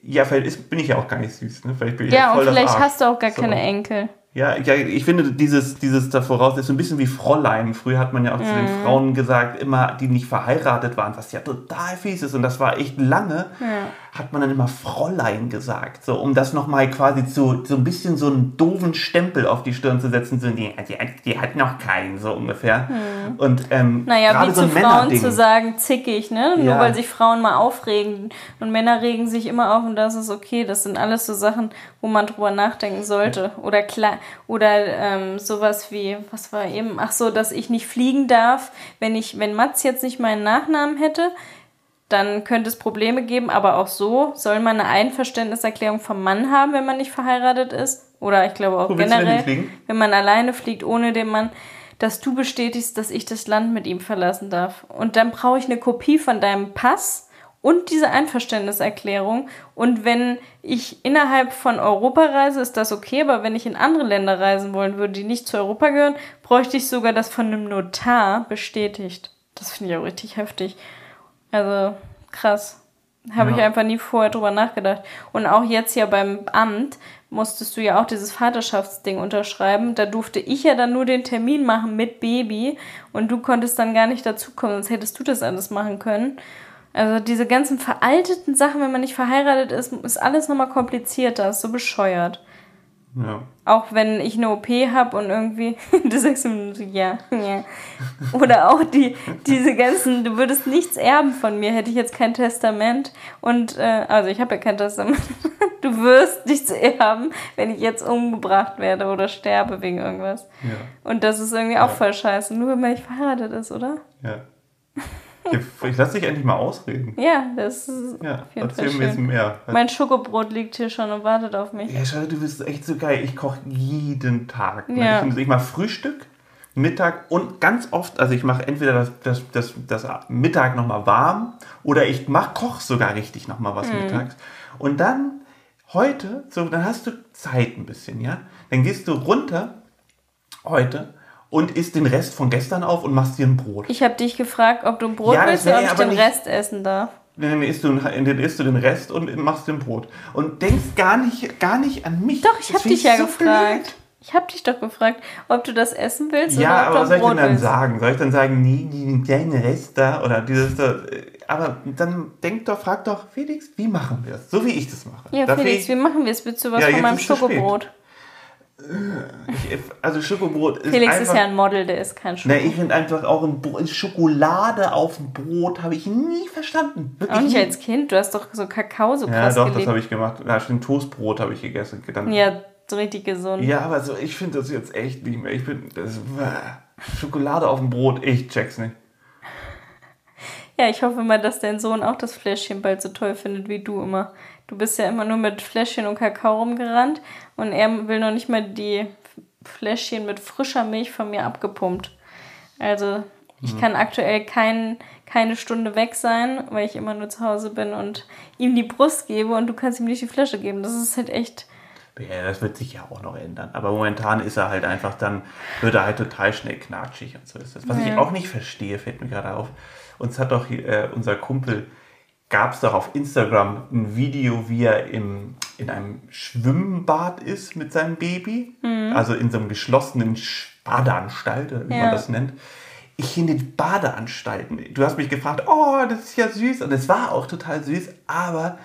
Ja, vielleicht ist, bin ich ja auch gar nicht süß. Ne? Vielleicht bin ich Ja, voll und vielleicht hast du auch gar So. keine Enkel. Ja, ja, ich finde, dieses, dieses da voraus ist so ein bisschen wie Fräulein. Früher hat man ja auch zu Mhm. den Frauen gesagt, immer, die nicht verheiratet waren, was ja total fies ist. Und das war echt lange, hat man dann immer Fräulein gesagt. So, um das nochmal quasi zu, so ein bisschen so einen doofen Stempel auf die Stirn zu setzen. So, die, die, hat- die hat noch keinen, so ungefähr. Und, ähm. Naja, wie so zu Frauen zu sagen, zickig, ne? Nur Ja. weil sich Frauen mal aufregen. Und Männer regen sich immer auf und das ist okay. Das sind alles so Sachen, wo man drüber nachdenken sollte. Oder klar, oder ähm, sowas wie, was war eben, ach so, dass ich nicht fliegen darf, wenn ich, wenn Mats jetzt nicht meinen Nachnamen hätte, dann könnte es Probleme geben, aber auch so soll man eine Einverständniserklärung vom Mann haben, wenn man nicht verheiratet ist. Oder ich glaube auch Wo generell, hinfliegen? wenn man alleine fliegt, ohne den Mann, dass du bestätigst, dass ich das Land mit ihm verlassen darf. Und dann brauche ich eine Kopie von deinem Pass und diese Einverständniserklärung. Und wenn ich innerhalb von Europa reise, ist das okay, aber wenn ich in andere Länder reisen wollen würde, die nicht zu Europa gehören, bräuchte ich sogar das von einem Notar bestätigt. Das finde ich auch richtig heftig. Also krass. Habe Ja. ich einfach nie vorher drüber nachgedacht. Und auch jetzt ja beim Amt musstest du ja auch dieses Vaterschaftsding unterschreiben. Da durfte ich ja dann nur den Termin machen mit Baby und du konntest dann gar nicht dazukommen, sonst hättest du das alles machen können. Also diese ganzen veralteten Sachen, wenn man nicht verheiratet ist, ist alles nochmal komplizierter, ist so bescheuert. Ja. Auch wenn ich eine OP habe und irgendwie, du sagst immer so, ja, ja. Oder auch die, diese ganzen, du würdest nichts erben von mir, hätte ich jetzt kein Testament. Und, äh, also ich habe ja kein Testament. Du wirst nichts erben, wenn ich jetzt umgebracht werde oder sterbe wegen irgendwas. Ja. Und das ist irgendwie auch voll scheiße, nur wenn man nicht verheiratet ist, oder? Ja. Ich, lass dich endlich mal ausreden. Ja, das ist Ja, auf jeden Fall erzähl mir jetzt mehr. Mein Schokobrot liegt hier schon und wartet auf mich. Ja, schau, du bist echt so geil. Ich koche jeden Tag. ne? Ja. Ich, ich mache Frühstück, Mittag und ganz oft, also ich mache entweder das, das, das, das Mittag nochmal warm oder ich mach, koche sogar richtig nochmal was Mhm. mittags. Und dann heute, so, dann hast du Zeit ein bisschen, ja? Dann gehst du runter heute und isst den Rest von gestern auf und machst dir ein Brot. Ich habe dich gefragt, ob du ein Brot Ja, willst oder ob ich aber den nicht- Rest essen darf. Dann isst du, dann isst du den Rest und machst den Brot. Und denkst gar nicht, gar nicht an mich. Doch, ich habe dich ja so gefragt. blöd. Ich habe dich doch gefragt, ob du das essen willst Ja, oder ob aber du was soll ein ich denn Brot dann willst. sagen? Soll ich dann sagen, nee, diesen kleinen Rest da oder dieses da? Aber dann denk doch, frag doch, Felix, wie machen wir es? So wie ich das mache. Ja, Dafür Felix, wie machen wir es? Willst du was Ja, von meinem. Schokobrot? Ich, also Schokobrot ist Felix einfach... ist ja ein Model, der ist kein Ne, Schokobrot. ich finde einfach auch ein Schokolade auf dem Brot habe ich nie verstanden. Wirklich Auch nicht nie. als Kind, du hast doch so Kakao so Ja, krass doch, das geliebt. habe ich gemacht. Ja, stimmt, Toastbrot habe ich gegessen. Dann, Ja, so richtig gesund. Ja, aber so, ich finde das jetzt echt nicht mehr. Ich bin das, Schokolade auf dem Brot, ich check's nicht. Ja, ich hoffe mal, dass dein Sohn auch das Fläschchen bald so toll findet wie du immer. Du bist ja immer nur mit Fläschchen und Kakao rumgerannt und er will noch nicht mal die Fläschchen mit frischer Milch von mir abgepumpt. Also ich Hm. kann aktuell kein, keine Stunde weg sein, weil ich immer nur zu Hause bin und ihm die Brust gebe und du kannst ihm nicht die Flasche geben. Das ist halt echt. Ja, das wird sich ja auch noch ändern. Aber momentan ist er halt einfach dann, wird er halt total schnell knatschig und so ist das. Was ich Ja. auch nicht verstehe, fällt mir gerade auf. Uns hat doch äh, unser Kumpel, gab es doch auf Instagram ein Video, wie er im, in einem Schwimmbad ist mit seinem Baby. Also in so einem geschlossenen Sch- Badeanstalt, oder wie Ja. man das nennt. Ich finde die Badeanstalten. Du hast mich gefragt, oh, das ist ja süß. Und es war auch total süß, aber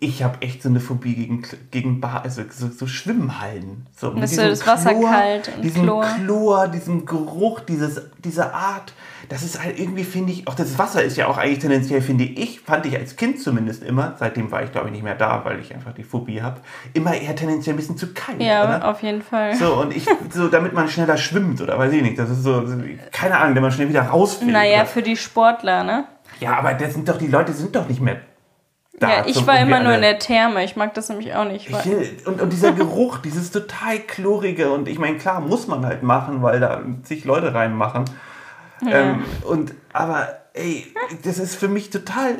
ich habe echt so eine Phobie gegen, gegen Bar, also so, so Schwimmhallen. So, mit diesem das Wasser kalt und diesem Chlor. Chlor, diesem Geruch, dieses, diese Art. Das ist halt irgendwie, finde ich, auch das Wasser ist ja auch eigentlich tendenziell, finde ich, fand ich als Kind zumindest immer, seitdem war ich glaube ich nicht mehr da, weil ich einfach die Phobie habe, immer eher tendenziell ein bisschen zu kalt. Ja, oder? auf jeden Fall. So, und ich, so, damit man schneller schwimmt oder weiß ich nicht, das ist so, keine Ahnung, damit man schnell wieder raus will. naja, oder? für die Sportler, ne? Ja, aber das sind doch, die Leute sind doch nicht mehr da. ja, ich war immer nur in der Therme. Ich mag das nämlich auch nicht. Ich und, und dieser Geruch, dieses total chlorige, und ich meine, klar, muss man halt machen, weil da zig Leute reinmachen. Ähm, und, aber, ey, das ist für mich total.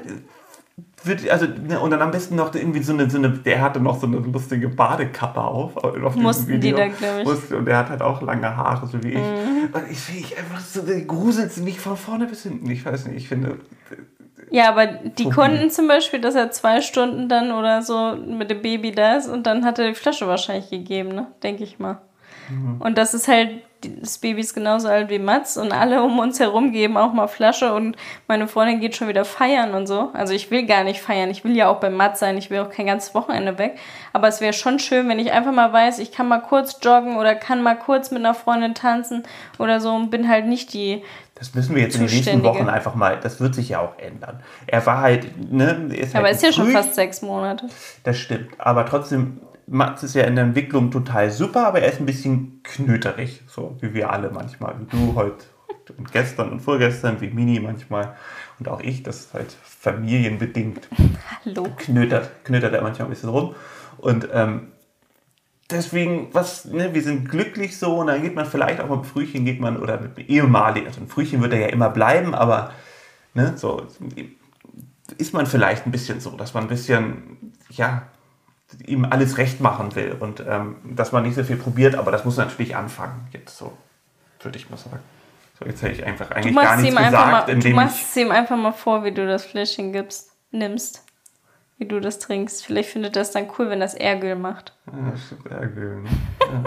Also, ne, und dann am besten noch irgendwie so eine, so eine, der hatte noch so eine lustige Badekappe auf. Auf Mussten die da, glaub ich. Mhm. Musste, und der hat halt auch lange Haare, so wie ich. Und ich finde ich einfach so, gruselt mich von vorne bis hinten. Ich weiß nicht, ich finde. Ja, aber die konnten zum Beispiel, dass er zwei Stunden dann oder so mit dem Baby da ist und dann hat er die Flasche wahrscheinlich gegeben, ne? Denke ich mal. Mhm. Und das ist halt, das Baby ist genauso alt wie Mats und alle um uns herum geben auch mal Flasche und meine Freundin geht schon wieder feiern und so. Also ich will gar nicht feiern, ich will ja auch bei Mats sein, ich will auch kein ganzes Wochenende weg. Aber es wäre schon schön, wenn ich einfach mal weiß, ich kann mal kurz joggen oder kann mal kurz mit einer Freundin tanzen oder so und bin halt nicht die Das müssen wir jetzt in den nächsten. Wochen einfach mal, das wird sich ja auch ändern. Er war halt, ne, er ist aber halt ist ja schon fast sechs Monate. Das stimmt, aber trotzdem, Mats ist ja in der Entwicklung total super, aber er ist ein bisschen knöterig, so wie wir alle manchmal, wie du heute und gestern und vorgestern, wie Mini manchmal und auch ich, das ist halt familienbedingt Hallo. knötert, knötert er manchmal ein bisschen rum. Und ähm, deswegen, was, ne, wir sind glücklich so und dann geht man vielleicht auch mit Frühchen, geht man, oder mit ehemaligen, also ein Frühchen wird er ja immer bleiben, aber ne, so ist man vielleicht ein bisschen so, dass man ein bisschen, ja, ihm alles recht machen will und ähm, dass man nicht so viel probiert, aber das muss natürlich anfangen, jetzt so, würde ich mal sagen. So, jetzt hätte ich einfach eigentlich gar nichts gesagt, mal, du machst ihm einfach mal vor, wie du das Fläschchen gibst, nimmst. Wie du das trinkst. Vielleicht findet er das dann cool, wenn das Ergül macht. Ja, stimmt, Ärgel. Ne? Ja.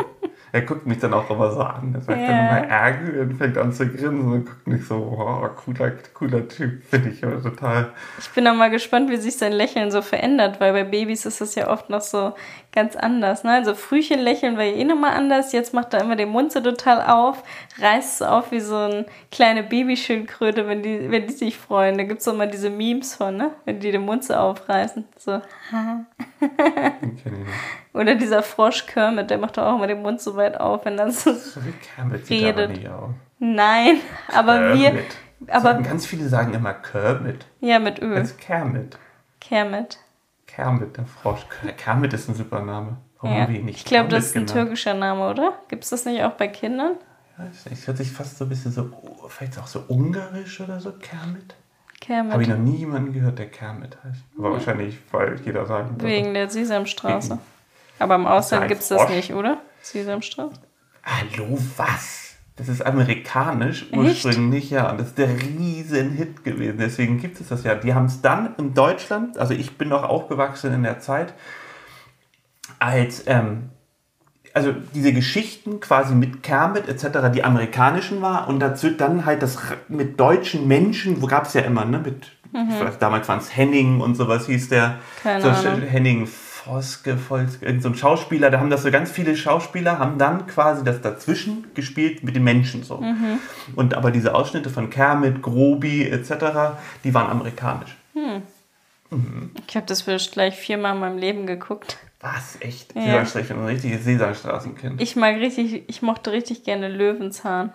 Er guckt mich dann auch immer so an. Er sagt Ja. dann immer Ärgel und fängt an zu grinsen und guckt mich so, oh, cooler, cooler Typ, finde ich aber total. Ich bin dann mal gespannt, wie sich sein Lächeln so verändert, weil bei Babys ist das ja oft noch so ganz anders. Ne? Also Frühchen lächeln war ja eh nochmal anders. Jetzt macht er immer den Mund so total auf, reißt es auf wie so eine kleine Babyschildkröte, wenn die, wenn die sich freuen. Da gibt es immer diese Memes von, ne? wenn die den Mund so aufreißen. So. Oder dieser Frosch Kermit, der macht doch auch immer den Mund so weit auf, wenn dann so. Kermit sieht aber Redet. nicht aus. Nein, aber wir. Aber Sagen, ganz viele sagen immer Kermit. ja, mit Öl. Als Kermit. Kermit. Kermit, der Frosch. Kermit ist ein super Name. Warum Ja. haben wir ihn nicht Ich glaube, das ist ein genannt? türkischer Name, oder? Gibt es das nicht auch bei Kindern? Weiß nicht, Es hört sich fast so ein bisschen so, vielleicht auch so ungarisch oder so, Kermit. Kermit. Habe ich noch nie jemanden gehört, der Kermit heißt. Aber wahrscheinlich, weil jeder sagen würde. Wegen der Sesamstraße. Aber im Ausland gibt es das nicht, oder? Sesamstraße? Hallo, was? Das ist amerikanisch ursprünglich, Echt? ja. Und das ist der riesen Hit gewesen. Deswegen gibt es das ja. Die haben es dann in Deutschland, also ich bin noch aufgewachsen in der Zeit, als ähm, also diese Geschichten quasi mit Kermit etc., die amerikanischen war und dazu dann halt das mit deutschen Menschen, wo gab es ja immer, ne, mit, mhm. ich weiß, damals waren es Henning und sowas hieß der, Keine so Henning Voske, Volske, irgend so ein Schauspieler, da haben das so ganz viele Schauspieler, haben dann quasi das dazwischen gespielt mit den Menschen so. Mhm. Und aber diese Ausschnitte von Kermit, Grobi etc., die waren amerikanisch. Hm. Mhm. Ich habe das vielleicht gleich viermal in meinem Leben geguckt. Was? Echt? Ja. Sesamstraße, ein richtiges Sesamstraßenkind. Ich mag richtig, ich mochte richtig gerne Löwenzahn.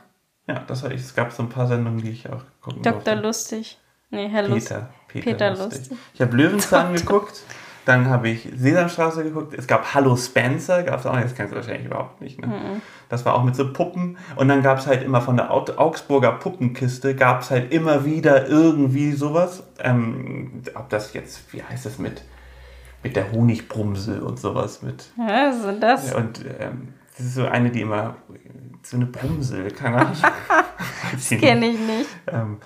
Ja, das war ich. Es gab so ein paar Sendungen, die ich auch gucken Dr. Durfte. Lustig. Nee, Herr Peter. Peter, Peter Lustig. Lustig. Ich habe Löwenzahn geguckt. Dann habe ich Sesamstraße geguckt. Es gab Hallo Spencer, gab es auch nicht, das kennst du wahrscheinlich überhaupt nicht. Ne? Mhm. Das war auch mit so Puppen. Und dann gab es halt immer von der Augsburger Puppenkiste, gab es halt immer wieder irgendwie sowas. Ähm, ob das jetzt, wie heißt das mit, mit der Honigbrumse und sowas mit. Ja, ist das? Und ähm, das ist so eine, die immer, so eine Brumsel, keine Ahnung. das kenne ich nicht. Ähm,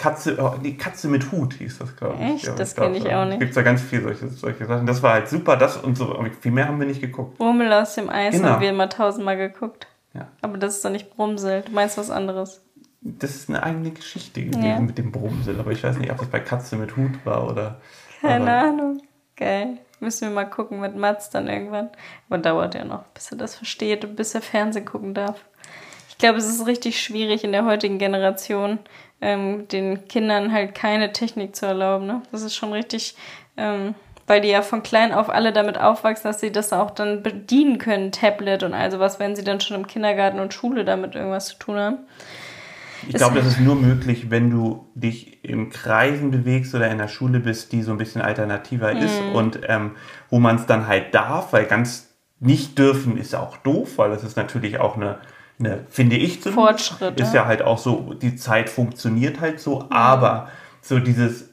Katze, oh, nee, Katze mit Hut hieß das, glaube ich. Echt? Ja, das kenne ich auch nicht. Gibt da ganz viele solche, solche Sachen. Das war halt super, das und so. Aber viel mehr haben wir nicht geguckt. Brummel aus dem Eis genau. haben wir immer tausendmal geguckt. Ja. Aber das ist doch nicht Brumsel. Du meinst was anderes. Das ist eine eigene Geschichte gewesen ja. mit dem Brumsel. Aber ich weiß nicht, ob das bei Katze mit Hut war oder. Keine Ahnung. Geil. Müssen wir mal gucken mit Mats dann irgendwann. Aber dauert ja noch, bis er das versteht und bis er Fernsehen gucken darf. Ich glaube, es ist richtig schwierig in der heutigen Generation, ähm, den Kindern halt keine Technik zu erlauben. Ne? Das ist schon richtig, ähm, weil die ja von klein auf alle damit aufwachsen, dass sie das auch dann bedienen können, Tablet und all sowas, wenn sie dann schon im Kindergarten und Schule damit irgendwas zu tun haben. Ich glaube, das ist nur möglich, wenn du dich in Kreisen bewegst oder in der Schule bist, die so ein bisschen alternativer mhm. ist und ähm, wo man es dann halt darf, weil ganz nicht dürfen ist auch doof, weil das ist natürlich auch eine eine, finde ich zumindest. Fortschritt. Ist ja halt auch so, die Zeit funktioniert halt so, mhm. aber so dieses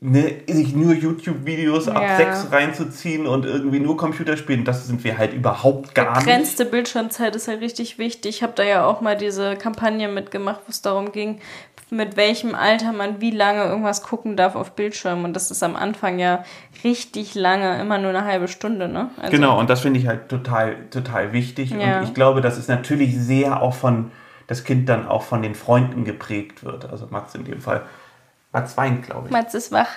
ne, sich nur YouTube-Videos ja. ab 6 reinzuziehen und irgendwie nur Computerspielen, das sind wir halt überhaupt gar Begrenzte nicht. Begrenzte Bildschirmzeit ist halt richtig wichtig. Ich habe da ja auch mal diese Kampagne mitgemacht, wo es darum ging, mit welchem Alter man wie lange irgendwas gucken darf auf Bildschirm. Und das ist am Anfang ja richtig lange, immer nur eine halbe Stunde, ne? Also genau, und das finde ich halt total, total wichtig. Ja. Und ich glaube, dass es natürlich sehr auch von, das Kind dann auch von den Freunden geprägt wird. Also Mats in dem Fall. Mats weint, glaube ich. Mats ist wach.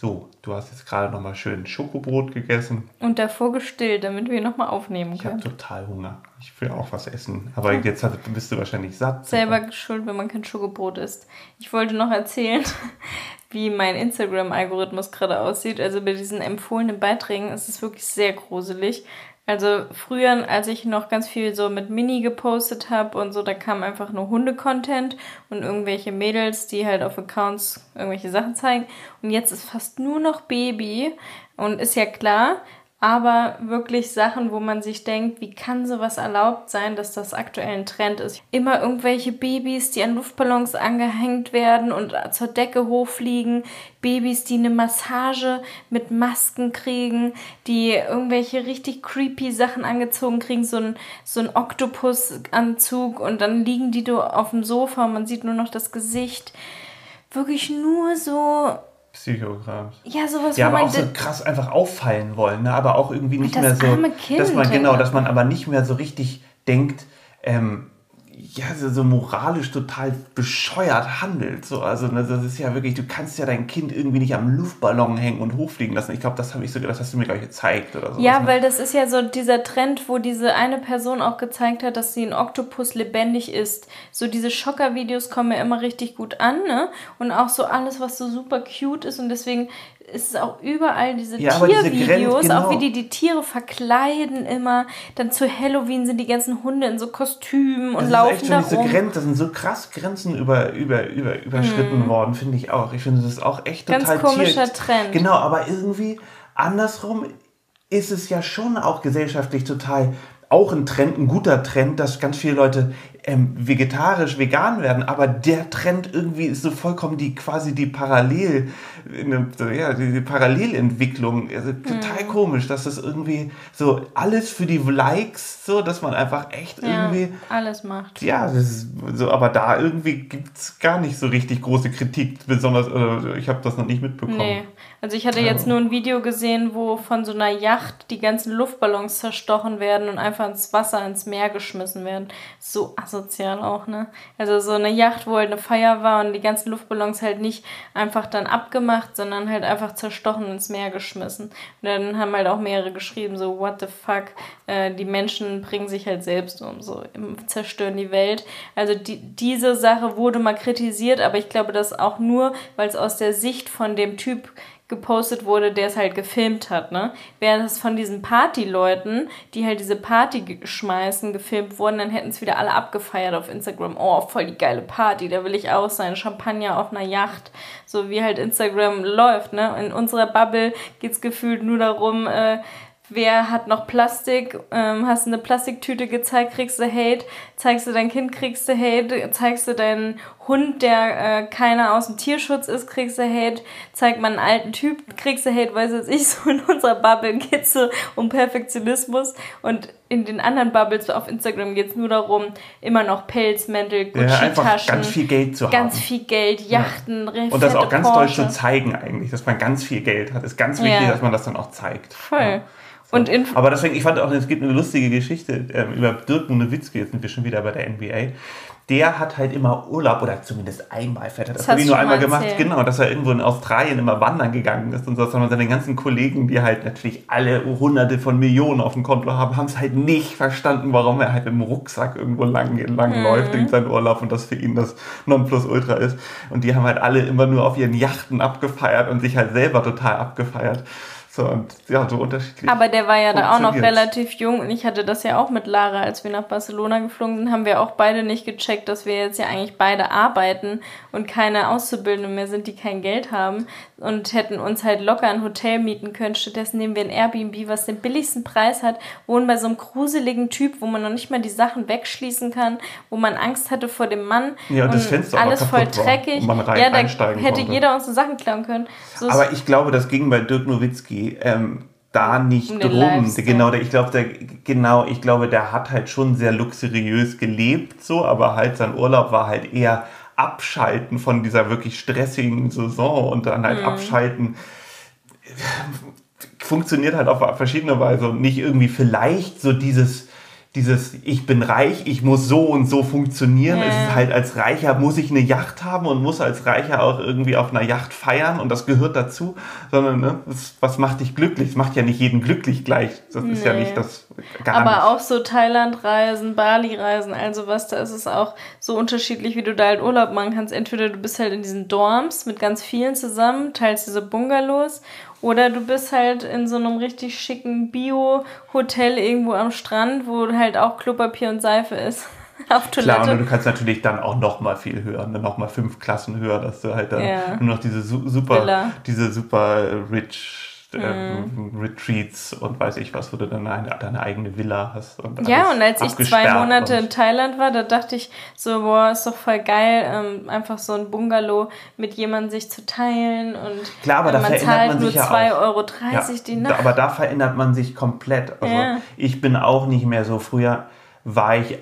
So, du hast jetzt gerade nochmal schön Schokobrot gegessen. Und davor gestillt, damit wir nochmal aufnehmen können. Ich habe total Hunger. Ich will auch was essen. Aber ja. jetzt bist du wahrscheinlich satt. Selber schuld, wenn man kein Schokobrot isst. Ich wollte noch erzählen, wie mein Instagram-Algorithmus gerade aussieht. Also bei diesen empfohlenen Beiträgen ist es wirklich sehr gruselig. Also früher, als ich noch ganz viel so mit Mini gepostet habe und so, da kam einfach nur Hunde-Content und irgendwelche Mädels, die halt auf Accounts irgendwelche Sachen zeigen. Und jetzt ist fast nur noch Baby. Und ist ja klar, aber wirklich Sachen, wo man sich denkt, wie kann sowas erlaubt sein, dass das aktuell ein Trend ist. Immer irgendwelche Babys, die an Luftballons angehängt werden und zur Decke hochfliegen, Babys, die eine Massage mit Masken kriegen, die irgendwelche richtig creepy Sachen angezogen kriegen, so ein, so ein Oktopusanzug und dann liegen die auf dem Sofa und man sieht nur noch das Gesicht. Wirklich nur so Psychogramm. Ja, sowas, Ja, aber auch so krass einfach auffallen wollen, ne? aber auch irgendwie nicht mehr so, kind, dass man genau, dass man aber nicht mehr so richtig denkt, ähm, ja, so, moralisch total bescheuert handelt. So, also ne, das ist ja wirklich, du kannst ja dein Kind irgendwie nicht am Luftballon hängen und hochfliegen lassen. Ich glaube, das habe ich so, das hast du mir gleich gezeigt oder so. Ja, ne? weil das ist ja so dieser Trend, wo diese eine Person auch gezeigt hat, dass sie ein Oktopus lebendig ist. So diese Schocker-Videos kommen ja immer richtig gut an, ne? Und auch so alles, was so super cute ist und deswegen ist es auch überall diese ja, Tiervideos, genau. auch wie die die Tiere verkleiden immer. Dann zu Halloween sind die ganzen Hunde in so Kostümen und das laufen ist echt da rum. Grenzen, das sind so krass Grenzen über, über, über, überschritten mm. worden, finde ich auch. Ich finde, das ist auch echt total Ganz komischer Tier Trend. Genau, aber irgendwie andersrum ist es ja schon auch gesellschaftlich total auch ein Trend, ein guter Trend, dass ganz viele Leute ähm, vegetarisch, vegan werden, aber der Trend irgendwie ist so vollkommen die quasi die Parallel, ja, die, die Parallelentwicklung. Also total mhm. komisch, dass das irgendwie so alles für die Likes, so dass man einfach echt ja, irgendwie alles macht. Ja, so, aber da irgendwie gibt es gar nicht so richtig große Kritik, besonders, äh, ich habe das noch nicht mitbekommen. Nee. Also ich hatte jetzt nur ein Video gesehen, wo von so einer Yacht die ganzen Luftballons zerstochen werden und einfach ins Wasser, ins Meer geschmissen werden. So asozial auch, ne? Also so eine Yacht, wo halt eine Feier war und die ganzen Luftballons halt nicht einfach dann abgemacht, sondern halt einfach zerstochen ins Meer geschmissen. Und dann haben halt auch mehrere geschrieben, so what the fuck, äh, die Menschen bringen sich halt selbst um, so zerstören die Welt. Also die, diese Sache wurde mal kritisiert, aber ich glaube, das auch nur, weil es aus der Sicht von dem Typ gepostet wurde, der es halt gefilmt hat, ne? Wäre das von diesen Partyleuten, die halt diese Party schmeißen, gefilmt wurden, dann hätten es wieder alle abgefeiert auf Instagram. Oh, voll die geile Party, da will ich auch sein. Champagner auf einer Yacht. So wie halt Instagram läuft, ne? In unserer Bubble geht's gefühlt nur darum, äh, Wer hat noch Plastik? Ähm, hast du eine Plastiktüte gezeigt, kriegst du Hate. Zeigst du dein Kind, kriegst du Hate. Zeigst du deinen Hund, der äh, keiner aus dem Tierschutz ist, kriegst du Hate. Zeigt man einen alten Typ, kriegst du Hate. Weiß jetzt ich, so in unserer Bubble geht es so um Perfektionismus. Und in den anderen Bubbles auf Instagram geht es nur darum, immer noch Pelzmäntel, Gucci-Taschen. Ja, ganz viel Geld zu haben. Ganz viel Geld, Yachten, ja. Und das auch ganz Porsche. doll zu zeigen eigentlich, dass man ganz viel Geld hat. Ist ganz wichtig, ja. dass man das dann auch zeigt. Voll. Ja. Und Aber deswegen, ich fand auch, es gibt eine lustige Geschichte ähm, über Dirk Nowitzki, jetzt sind wir schon wieder bei der NBA. Der hat halt immer Urlaub, oder zumindest einmal fährt er das, das ich nur einmal gemacht, genau, dass er irgendwo in Australien immer wandern gegangen ist und so, sondern seine ganzen Kollegen, die halt natürlich alle hunderte von Millionen auf dem Konto haben, haben es halt nicht verstanden, warum er halt im Rucksack irgendwo lang, lang mhm. läuft in seinen Urlaub und das für ihn das Nonplusultra ist. Und die haben halt alle immer nur auf ihren Yachten abgefeiert und sich halt selber total abgefeiert. So, und ja, so unterschiedlich. Aber der war ja da auch noch relativ jung und ich hatte das ja auch mit Lara, als wir nach Barcelona geflogen sind, haben wir auch beide nicht gecheckt, dass wir jetzt ja eigentlich beide arbeiten und keine Auszubildende mehr sind, die kein Geld haben und hätten uns halt locker ein Hotel mieten können. Stattdessen nehmen wir ein Airbnb, was den billigsten Preis hat, wohnen bei so einem gruseligen Typ, wo man noch nicht mal die Sachen wegschließen kann, wo man Angst hatte vor dem Mann. Ja, und das Fenster alles voll dreckig. Ja, da hätte konnte. jeder unsere Sachen klauen können. So Aber ich glaube, das ging bei Dirk Nowitzki ähm, da nicht um drum. Genau, der, ich glaube, der, genau, ich glaube, der hat halt schon sehr luxuriös gelebt, so, aber halt sein Urlaub war halt eher abschalten von dieser wirklich stressigen Saison und dann halt mhm. abschalten funktioniert halt auf verschiedene Weise und nicht irgendwie vielleicht so dieses dieses ich bin reich, ich muss so und so funktionieren. Ja. Es ist halt als Reicher muss ich eine Yacht haben und muss als Reicher auch irgendwie auf einer Yacht feiern und das gehört dazu, sondern ne, das, was macht dich glücklich? Das macht ja nicht jeden glücklich gleich. Das nee. ist ja nicht das gar Aber nicht. auch so Thailand-Reisen, Bali-Reisen, also was, da ist es auch so unterschiedlich, wie du da halt Urlaub machen kannst. Entweder du bist halt in diesen Dorms mit ganz vielen zusammen, teilst diese Bungalows oder du bist halt in so einem richtig schicken Bio-Hotel irgendwo am Strand, wo halt auch Klopapier und Seife ist. Auf Toilette. Klar, und du kannst natürlich dann auch noch mal viel höher, ne? noch mal fünf Klassen höher, dass du halt dann ja. nur noch diese super, Villa. diese super rich mhm. Retreats und weiß ich was, wo du dann eine, deine eigene Villa hast. Und ja, und als ich zwei Monate in Thailand war, da dachte ich so, boah, ist doch voll geil, ähm, einfach so ein Bungalow mit jemandem sich zu teilen und Klar, aber da man zahlt man nur 2,30 Euro ja, die Nacht. Aber da verändert man sich komplett. Also ja. ich bin auch nicht mehr so. Früher war ich,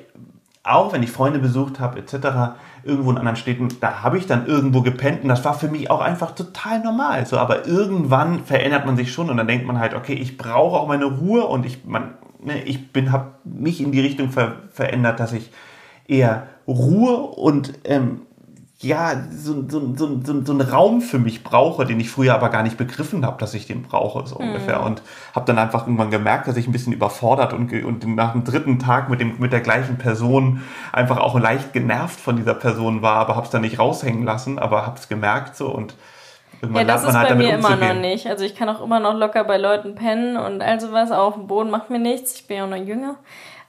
auch wenn ich Freunde besucht habe, etc., irgendwo in anderen Städten, da habe ich dann irgendwo gepennt und das war für mich auch einfach total normal. So, aber irgendwann verändert man sich schon und dann denkt man halt, okay, ich brauche auch meine Ruhe und ich, man, ne, ich bin, habe mich in die Richtung ver verändert, dass ich eher Ruhe und ähm, ja, so, so, so, so, so einen Raum für mich brauche, den ich früher aber gar nicht begriffen habe, dass ich den brauche, so mhm. ungefähr. Und habe dann einfach irgendwann gemerkt, dass ich ein bisschen überfordert und, und nach dem dritten Tag mit, dem, mit der gleichen Person einfach auch leicht genervt von dieser Person war, aber habe es dann nicht raushängen lassen, aber habe es gemerkt so und Irgendwann ja, das ist halt bei mir immer noch nicht. Also ich kann auch immer noch locker bei Leuten pennen und all sowas. Auf dem Boden macht mir nichts. Ich bin ja auch noch jünger.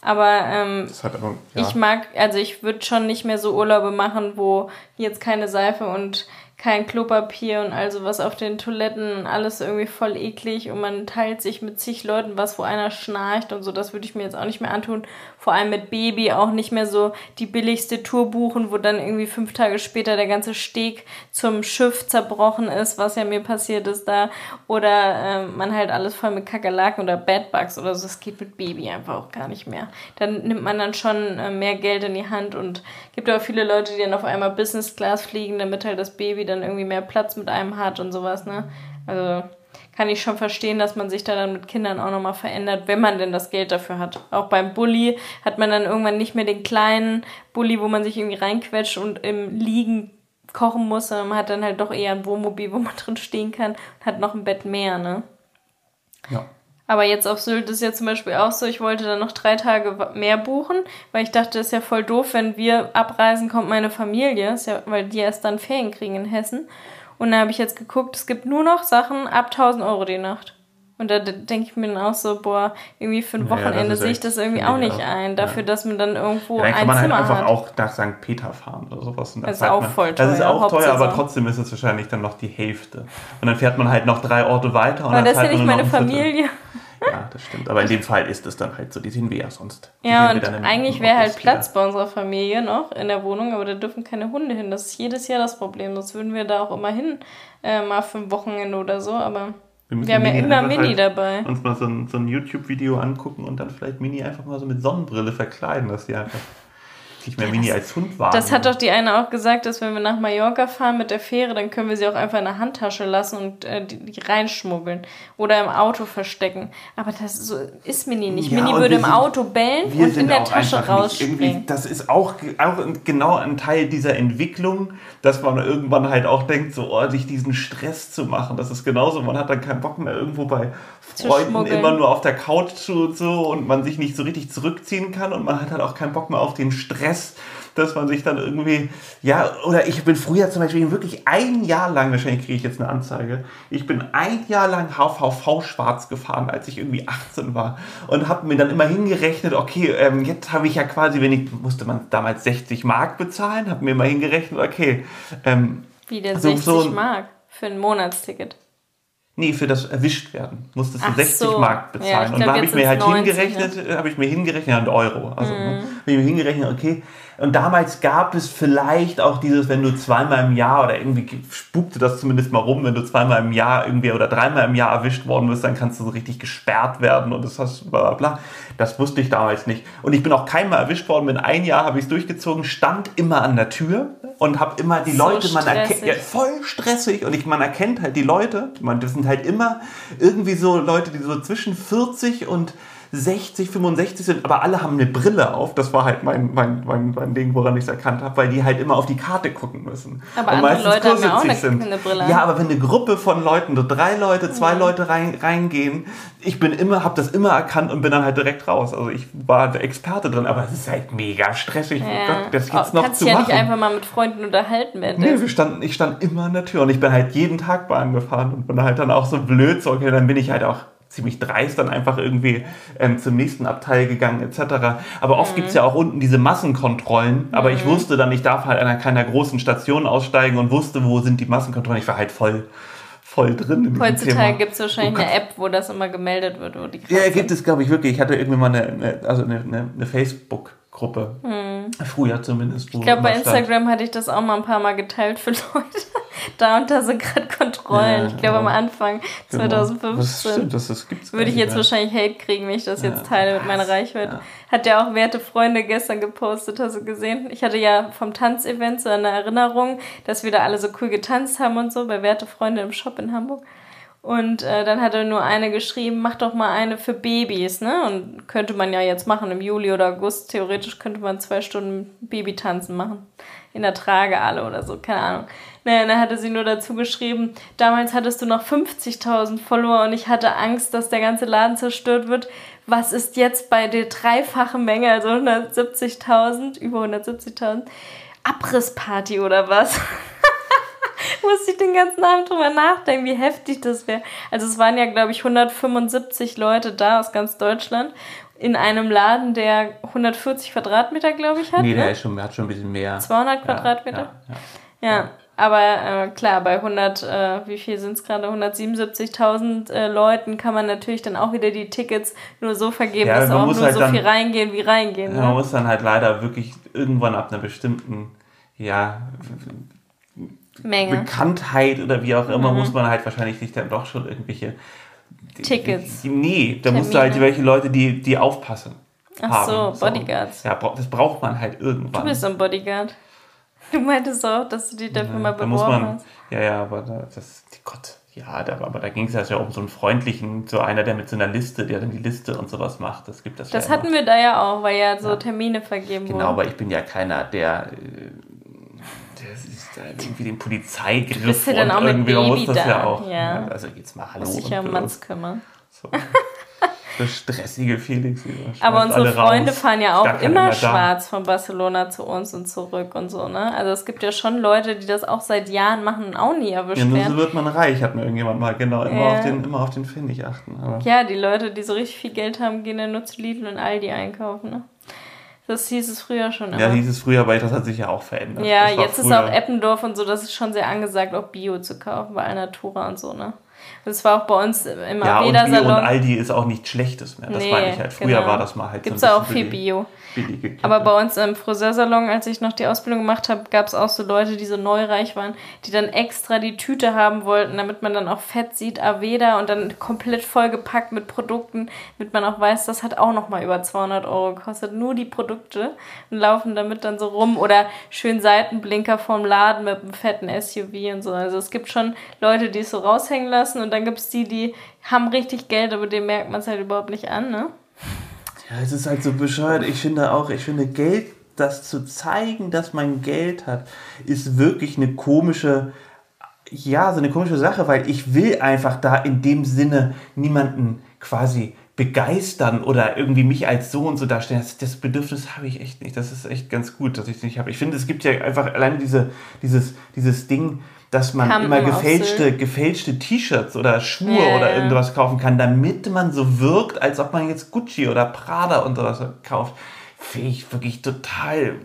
Aber, ähm, aber ja. ich mag, also ich würde schon nicht mehr so Urlaube machen, wo jetzt keine Seife und kein Klopapier und also was auf den Toiletten, alles irgendwie voll eklig und man teilt sich mit zig Leuten was, wo einer schnarcht und so, das würde ich mir jetzt auch nicht mehr antun. Vor allem mit Baby auch nicht mehr so die billigste Tour buchen, wo dann irgendwie fünf Tage später der ganze Steg zum Schiff zerbrochen ist, was ja mir passiert ist da. Oder äh, man halt alles voll mit Kakerlaken oder Badbugs oder so. Das geht mit Baby einfach auch gar nicht mehr. Dann nimmt man dann schon äh, mehr Geld in die Hand und gibt auch viele Leute, die dann auf einmal Business Class fliegen, damit halt das Baby dann irgendwie mehr Platz mit einem hat und sowas, ne? Also kann ich schon verstehen, dass man sich da dann mit Kindern auch nochmal verändert, wenn man denn das Geld dafür hat. Auch beim Bulli hat man dann irgendwann nicht mehr den kleinen Bulli, wo man sich irgendwie reinquetscht und im Liegen kochen muss, sondern man hat dann halt doch eher ein Wohnmobil, wo man drin stehen kann und hat noch ein Bett mehr, ne? Ja. Aber jetzt auf Sylt ist ja zum Beispiel auch so, ich wollte dann noch drei Tage mehr buchen, weil ich dachte, das ist ja voll doof, wenn wir abreisen, kommt meine Familie, ist ja, weil die erst dann Ferien kriegen in Hessen. Und da habe ich jetzt geguckt, es gibt nur noch Sachen ab 1000 Euro die Nacht. Und da denke ich mir dann auch so, boah, irgendwie für ein Wochenende ja, sehe ich das irgendwie auch nicht ein, dafür, dass man dann irgendwo ja, dann kann man halt einfach hat. auch nach St. Peter fahren oder sowas. Und das ist auch man, voll teuer. Das ist auch teuer, aber trotzdem ist es wahrscheinlich dann noch die Hälfte. Und dann fährt man halt noch drei Orte weiter. Und aber das ist ja nicht meine Familie. Ja, das stimmt. Aber in dem Fall ist es dann halt so, die sehen wir ja sonst. Die ja, und eigentlich wäre halt Platz bei unserer Familie noch in der Wohnung, aber da dürfen keine Hunde hin. Das ist jedes Jahr das Problem. Sonst würden wir da auch immer hin, äh, mal für ein Wochenende oder so, aber. Wir, wir haben ja immer Mini halt dabei. Uns mal so ein, so ein YouTube-Video angucken und dann vielleicht Mini einfach mal so mit Sonnenbrille verkleiden, dass die einfach nicht mehr Mini als Hund wahrnehmen. Das hat doch die eine auch gesagt, dass wenn wir nach Mallorca fahren mit der Fähre, dann können wir sie auch einfach in der Handtasche lassen und äh, die, die, reinschmuggeln oder im Auto verstecken. Aber das so ist Mini nicht. Ja, Mini würde im Auto bellen und in der Tasche rausspringen. Das ist auch, auch genau ein Teil dieser Entwicklung, dass man irgendwann halt auch denkt, so oh, sich diesen Stress zu machen. Das ist genauso, man hat dann keinen Bock mehr irgendwo bei Freunden immer nur auf der Couch zu, so und man sich nicht so richtig zurückziehen kann und man hat halt auch keinen Bock mehr auf den Stress, dass man sich dann irgendwie, ja, oder ich bin früher zum Beispiel wirklich ein Jahr lang, wahrscheinlich kriege ich jetzt eine Anzeige, ich bin ein Jahr lang HVV schwarz gefahren, als ich irgendwie 18 war und habe mir dann immer hingerechnet, okay, ähm, jetzt habe ich ja quasi, wenn ich, musste man damals 60 Mark bezahlen, habe mir mal hingerechnet, okay. Ähm, Wie der 60 so, Mark für ein Monatsticket. Nee, für das erwischt werden musstest du Ach 60 so. Mark bezahlen. Ja, und da habe ich mir halt 90, hingerechnet, ne? habe ich mir hingerechnet, ja, ein Euro. Also mm. habe ich mir hingerechnet, okay. Und damals gab es vielleicht auch dieses, wenn du zweimal im Jahr oder irgendwie spukte das zumindest mal rum, wenn du zweimal im Jahr irgendwie oder dreimal im Jahr erwischt worden bist, dann kannst du so richtig gesperrt werden und das hast bla bla bla. Das wusste ich damals nicht. Und ich bin auch keinmal erwischt worden. Bin ein Jahr habe ich es durchgezogen, stand immer an der Tür und habe immer die so Leute, man erkennt, ja, voll stressig und ich, man erkennt halt die Leute, man, das sind halt immer irgendwie so Leute, die so zwischen 40 und 60, 65 sind, aber alle haben eine Brille auf. Das war halt mein, mein, mein, mein Ding, woran ich es erkannt habe, weil die halt immer auf die Karte gucken müssen. Aber und andere Leute haben ja auch eine, sind. eine Brille. Ja, aber wenn eine Gruppe von Leuten, so drei Leute, zwei ja. Leute rein, reingehen, ich bin immer, habe das immer erkannt und bin dann halt direkt raus. Also ich war der Experte drin, aber es ist halt mega stressig. Ja. Gott, das jetzt oh, noch kannst zu ja machen. nicht einfach mal mit Freunden unterhalten werden. Nee, wir standen, ich stand immer an der Tür und ich bin halt jeden Tag Bahn gefahren und bin halt dann auch so blöd, so okay, dann bin ich halt auch ziemlich dreist dann einfach irgendwie ähm, zum nächsten Abteil gegangen etc. Aber oft mhm. gibt es ja auch unten diese Massenkontrollen, aber mhm. ich wusste dann, ich darf halt an keiner großen Station aussteigen und wusste, wo sind die Massenkontrollen. Ich war halt voll voll drin. Heutzutage gibt es wahrscheinlich oh eine App, wo das immer gemeldet wird. Wo die ja, gibt es, glaube ich, wirklich. Ich hatte irgendwie mal eine, eine also eine, eine, eine Facebook-Gruppe. Hm. Früher zumindest. ich glaube, bei Instagram hatte ich das auch mal ein paar Mal geteilt für Leute da und da sind gerade Kontrollen. Ja, ich glaube, ja. am Anfang 2015 genau. das stimmt, das, das gibt's würde ich jetzt mehr. wahrscheinlich Hate kriegen, wenn ich das ja. jetzt teile mit meiner Reichweite. Hat ja auch werte Freunde gestern gepostet, hast du gesehen? Ich hatte ja vom Tanzevent so eine Erinnerung, dass wir da alle so cool getanzt haben und so bei werte Freunde im Shop in Hamburg. Und äh, dann hat er nur eine geschrieben, mach doch mal eine für Babys, ne? Und könnte man ja jetzt machen im Juli oder August. Theoretisch könnte man zwei Stunden Babytanzen machen. In der Trage alle oder so, keine Ahnung. Naja, dann hatte sie nur dazu geschrieben, damals hattest du noch 50.000 Follower und ich hatte Angst, dass der ganze Laden zerstört wird. Was ist jetzt bei der dreifachen Menge, also 170.000, über 170.000, Abrissparty oder was? Muss ich den ganzen Abend drüber nachdenken, wie heftig das wäre. Also es waren ja, glaube ich, 175 Leute da aus ganz Deutschland in einem Laden, der 140 Quadratmeter, glaube ich, hat. Nee, der ne? ist schon, hat schon ein bisschen mehr. 200 Quadratmeter? Ja. ja, ja. ja. Aber äh, klar, bei 100, äh, wie viel sind es gerade, 177.000 äh, Leuten kann man natürlich dann auch wieder die Tickets nur so vergeben, ja, dass auch nur halt so dann, viel reingehen, wie reingehen. Ja, ne? Man muss dann halt leider wirklich irgendwann ab einer bestimmten, ja, Menge. Bekanntheit oder wie auch immer, mhm. muss man halt wahrscheinlich sich dann doch schon irgendwelche Tickets. Die, nee, da musst du halt welche Leute, die, die aufpassen. Ach haben. so, Bodyguards. So. Ja, das braucht man halt irgendwann. Du bist ein Bodyguard. Du meintest auch, dass du dich dafür ja, mal beworben da muss man, hast. Ja, ja, aber da, das, Gott, ja, da, aber da ging es ja um so einen freundlichen, so einer, der mit so einer Liste, der dann die Liste und sowas macht. Das gibt das Das ja hatten wir da ja auch, weil ja so ja. Termine vergeben genau, wurden. Genau, aber ich bin ja keiner, der, äh, der da irgendwie den Polizeigriff du bist ja dann auch mit irgendwie Baby muss das da. ja auch. Ja. Also jetzt mal Hallo. Muss sich ja um Manns kümmern. So. Der stressige Felix. Aber unsere Freunde raus. fahren ja auch immer schwarz von Barcelona zu uns und zurück und so, ne? Also es gibt ja schon Leute, die das auch seit Jahren machen und auch nie erwischt ja, nur so wird man reich, hat mir irgendjemand mal, genau. Immer, ja. auf, den, immer auf den Pfennig achten. Aber ja, die Leute, die so richtig viel Geld haben, gehen dann nur zu Lidl und Aldi einkaufen, ne? Das hieß es früher schon immer. Ja, hieß es früher, aber das hat sich ja auch verändert. Ja, jetzt ist auch Eppendorf und so, das ist schon sehr angesagt, auch Bio zu kaufen, bei Alnatura und so, ne? Das war auch bei uns im ja, Aveda-Salon. Und, und Aldi ist auch nichts Schlechtes mehr. Das nee, meine ich halt. Früher genau. war das mal halt Gibt's so ein auch viel Bio. Aber bei uns im Friseursalon, als ich noch die Ausbildung gemacht habe, gab es auch so Leute, die so neureich waren, die dann extra die Tüte haben wollten, damit man dann auch fett sieht, Aveda und dann komplett vollgepackt mit Produkten, damit man auch weiß, das hat auch nochmal über 200 Euro gekostet. Nur die Produkte und laufen damit dann so rum oder schön Seitenblinker vorm Laden mit einem fetten SUV und so. Also es gibt schon Leute, die es so raushängen lassen und dann gibt es die, die haben richtig Geld, aber dem merkt man es halt überhaupt nicht an, ne? Ja, es ist halt so bescheuert. Ich finde auch, ich finde Geld, das zu zeigen, dass man Geld hat, ist wirklich eine komische, ja, so eine komische Sache, weil ich will einfach da in dem Sinne niemanden quasi begeistern oder irgendwie mich als so und so darstellen. Das, das Bedürfnis habe ich echt nicht. Das ist echt ganz gut, dass ich es nicht habe. Ich finde, es gibt ja einfach alleine diese, dieses, dieses Ding, dass man Kampen immer gefälschte, gefälschte T-Shirts oder Schuhe ja, oder irgendwas kaufen kann, damit man so wirkt, als ob man jetzt Gucci oder Prada und sowas kauft. Finde ich wirklich total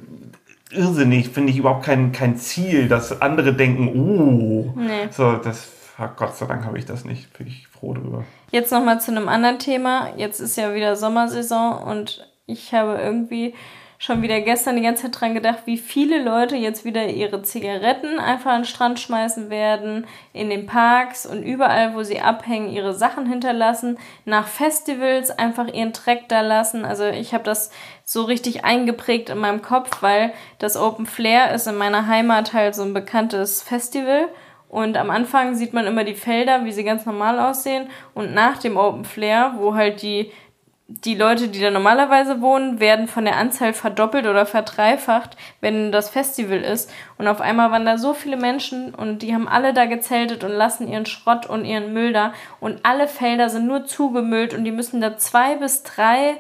irrsinnig. Finde ich überhaupt kein, kein Ziel, dass andere denken, oh, nee. so, das, Gott sei Dank habe ich das nicht. Bin ich froh drüber. Jetzt nochmal zu einem anderen Thema. Jetzt ist ja wieder Sommersaison und ich habe irgendwie schon wieder gestern die ganze Zeit dran gedacht, wie viele Leute jetzt wieder ihre Zigaretten einfach an den Strand schmeißen werden, in den Parks und überall, wo sie abhängen, ihre Sachen hinterlassen, nach Festivals einfach ihren Dreck da lassen. Also ich habe das so richtig eingeprägt in meinem Kopf, weil das Open Flair ist in meiner Heimat halt so ein bekanntes Festival. Und am Anfang sieht man immer die Felder, wie sie ganz normal aussehen. Und nach dem Open Flair, wo halt die die Leute, die da normalerweise wohnen, werden von der Anzahl verdoppelt oder verdreifacht, wenn das Festival ist. Und auf einmal waren da so viele Menschen und die haben alle da gezeltet und lassen ihren Schrott und ihren Müll da. Und alle Felder sind nur zugemüllt und die müssen da zwei bis drei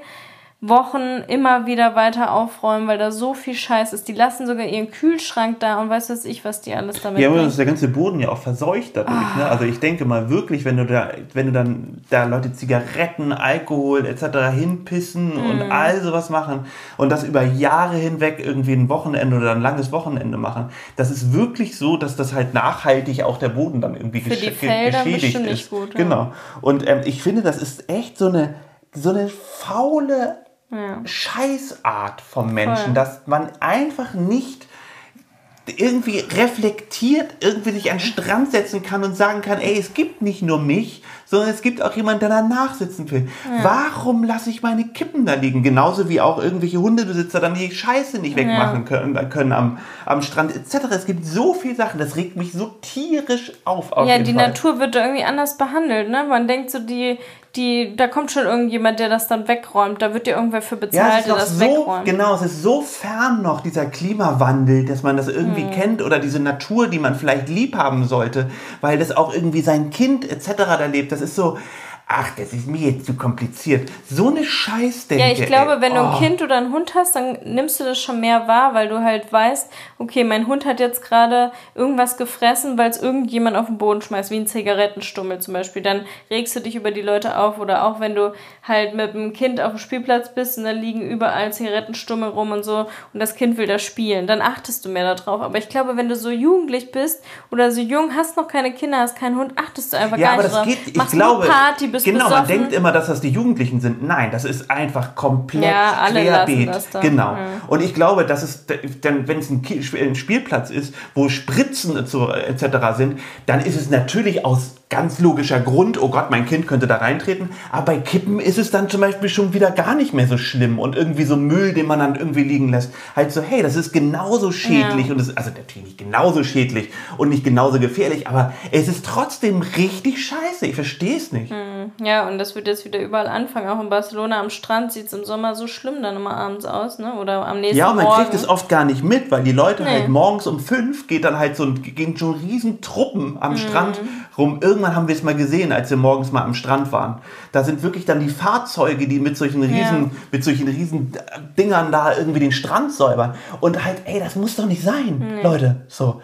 Wochen immer wieder weiter aufräumen, weil da so viel Scheiß ist. Die lassen sogar ihren Kühlschrank da und weiß was ich, was die alles damit Ja, aber ist der ganze Boden ja auch verseucht dadurch. Ah. Ne? Also ich denke mal wirklich, wenn du da, wenn du dann da Leute Zigaretten, Alkohol etc. hinpissen mm. und all sowas machen und das über Jahre hinweg irgendwie ein Wochenende oder ein langes Wochenende machen, das ist wirklich so, dass das halt nachhaltig auch der Boden dann irgendwie Für die Felder geschädigt ist. Nicht gut, ja. Genau. Und ähm, ich finde, das ist echt so eine so eine faule ja. Scheißart vom Menschen, Voll. dass man einfach nicht irgendwie reflektiert, irgendwie sich an den Strand setzen kann und sagen kann, ey, es gibt nicht nur mich, sondern es gibt auch jemanden, der danach sitzen will. Ja. Warum lasse ich meine Kippen da liegen? Genauso wie auch irgendwelche Hundebesitzer dann die Scheiße nicht wegmachen können, können am, am Strand etc. Es gibt so viele Sachen, das regt mich so tierisch auf. auf ja, die Fall. Natur wird da irgendwie anders behandelt. Ne? Man denkt so, die, die, da kommt schon irgendjemand, der das dann wegräumt. Da wird dir irgendwer für bezahlt, ja, der das so, wegräumt. Genau, es ist so fern noch dieser Klimawandel, dass man das irgendwie hm. kennt oder diese Natur, die man vielleicht lieb haben sollte, weil das auch irgendwie sein Kind etc. da lebt. Das ist so, ach, das ist mir jetzt zu kompliziert. So eine Scheißdenke. Ja, ich glaube, wenn du ein Oh. Kind oder einen Hund hast, dann nimmst du das schon mehr wahr, weil du halt weißt, okay, mein Hund hat jetzt gerade irgendwas gefressen, weil es irgendjemand auf den Boden schmeißt, wie ein Zigarettenstummel zum Beispiel. Dann regst du dich über die Leute auf oder auch wenn du halt mit einem Kind auf dem Spielplatz bist und da liegen überall Zigarettenstummel rum und so und das Kind will da spielen, dann achtest du mehr darauf. Aber ich glaube, wenn du so jugendlich bist oder so jung, hast noch keine Kinder, hast keinen Hund, achtest du einfach Ja, gar aber nicht das drauf. geht, ich Machst glaube, Party, bist genau, besoffen. man denkt immer, dass das die Jugendlichen sind. Nein, das ist einfach komplett Ja, alle querbeet. das da. Genau. Ja. Und ich glaube, dass es, dann, wenn es ein, Spielplatz ist, wo Spritzen etc. sind, dann ist es natürlich aus ganz logischer Grund, oh Gott, mein Kind könnte da reintreten. Aber bei Kippen ist es dann zum Beispiel schon wieder gar nicht mehr so schlimm und irgendwie so Müll, den man dann irgendwie liegen lässt. Halt so, hey, das ist genauso schädlich Ja. und es also natürlich nicht genauso schädlich und nicht genauso gefährlich, aber es ist trotzdem richtig scheiße. Ich verstehe es nicht. Ja, und das wird jetzt wieder überall anfangen. Auch in Barcelona am Strand sieht es im Sommer so schlimm dann immer abends aus, ne? Oder am nächsten Ja, und man Morgen. kriegt es oft gar nicht mit, weil die Leute Nee. halt morgens um fünf geht dann halt so ein, gehen schon riesen Truppen am Strand rum. Irgendwann haben wir es mal gesehen, als wir morgens mal am Strand waren. Da sind wirklich dann die Fahrzeuge, die mit solchen riesen, mit solchen riesen Dingern da irgendwie den Strand säubern. Und halt, ey, das muss doch nicht sein, Leute. So.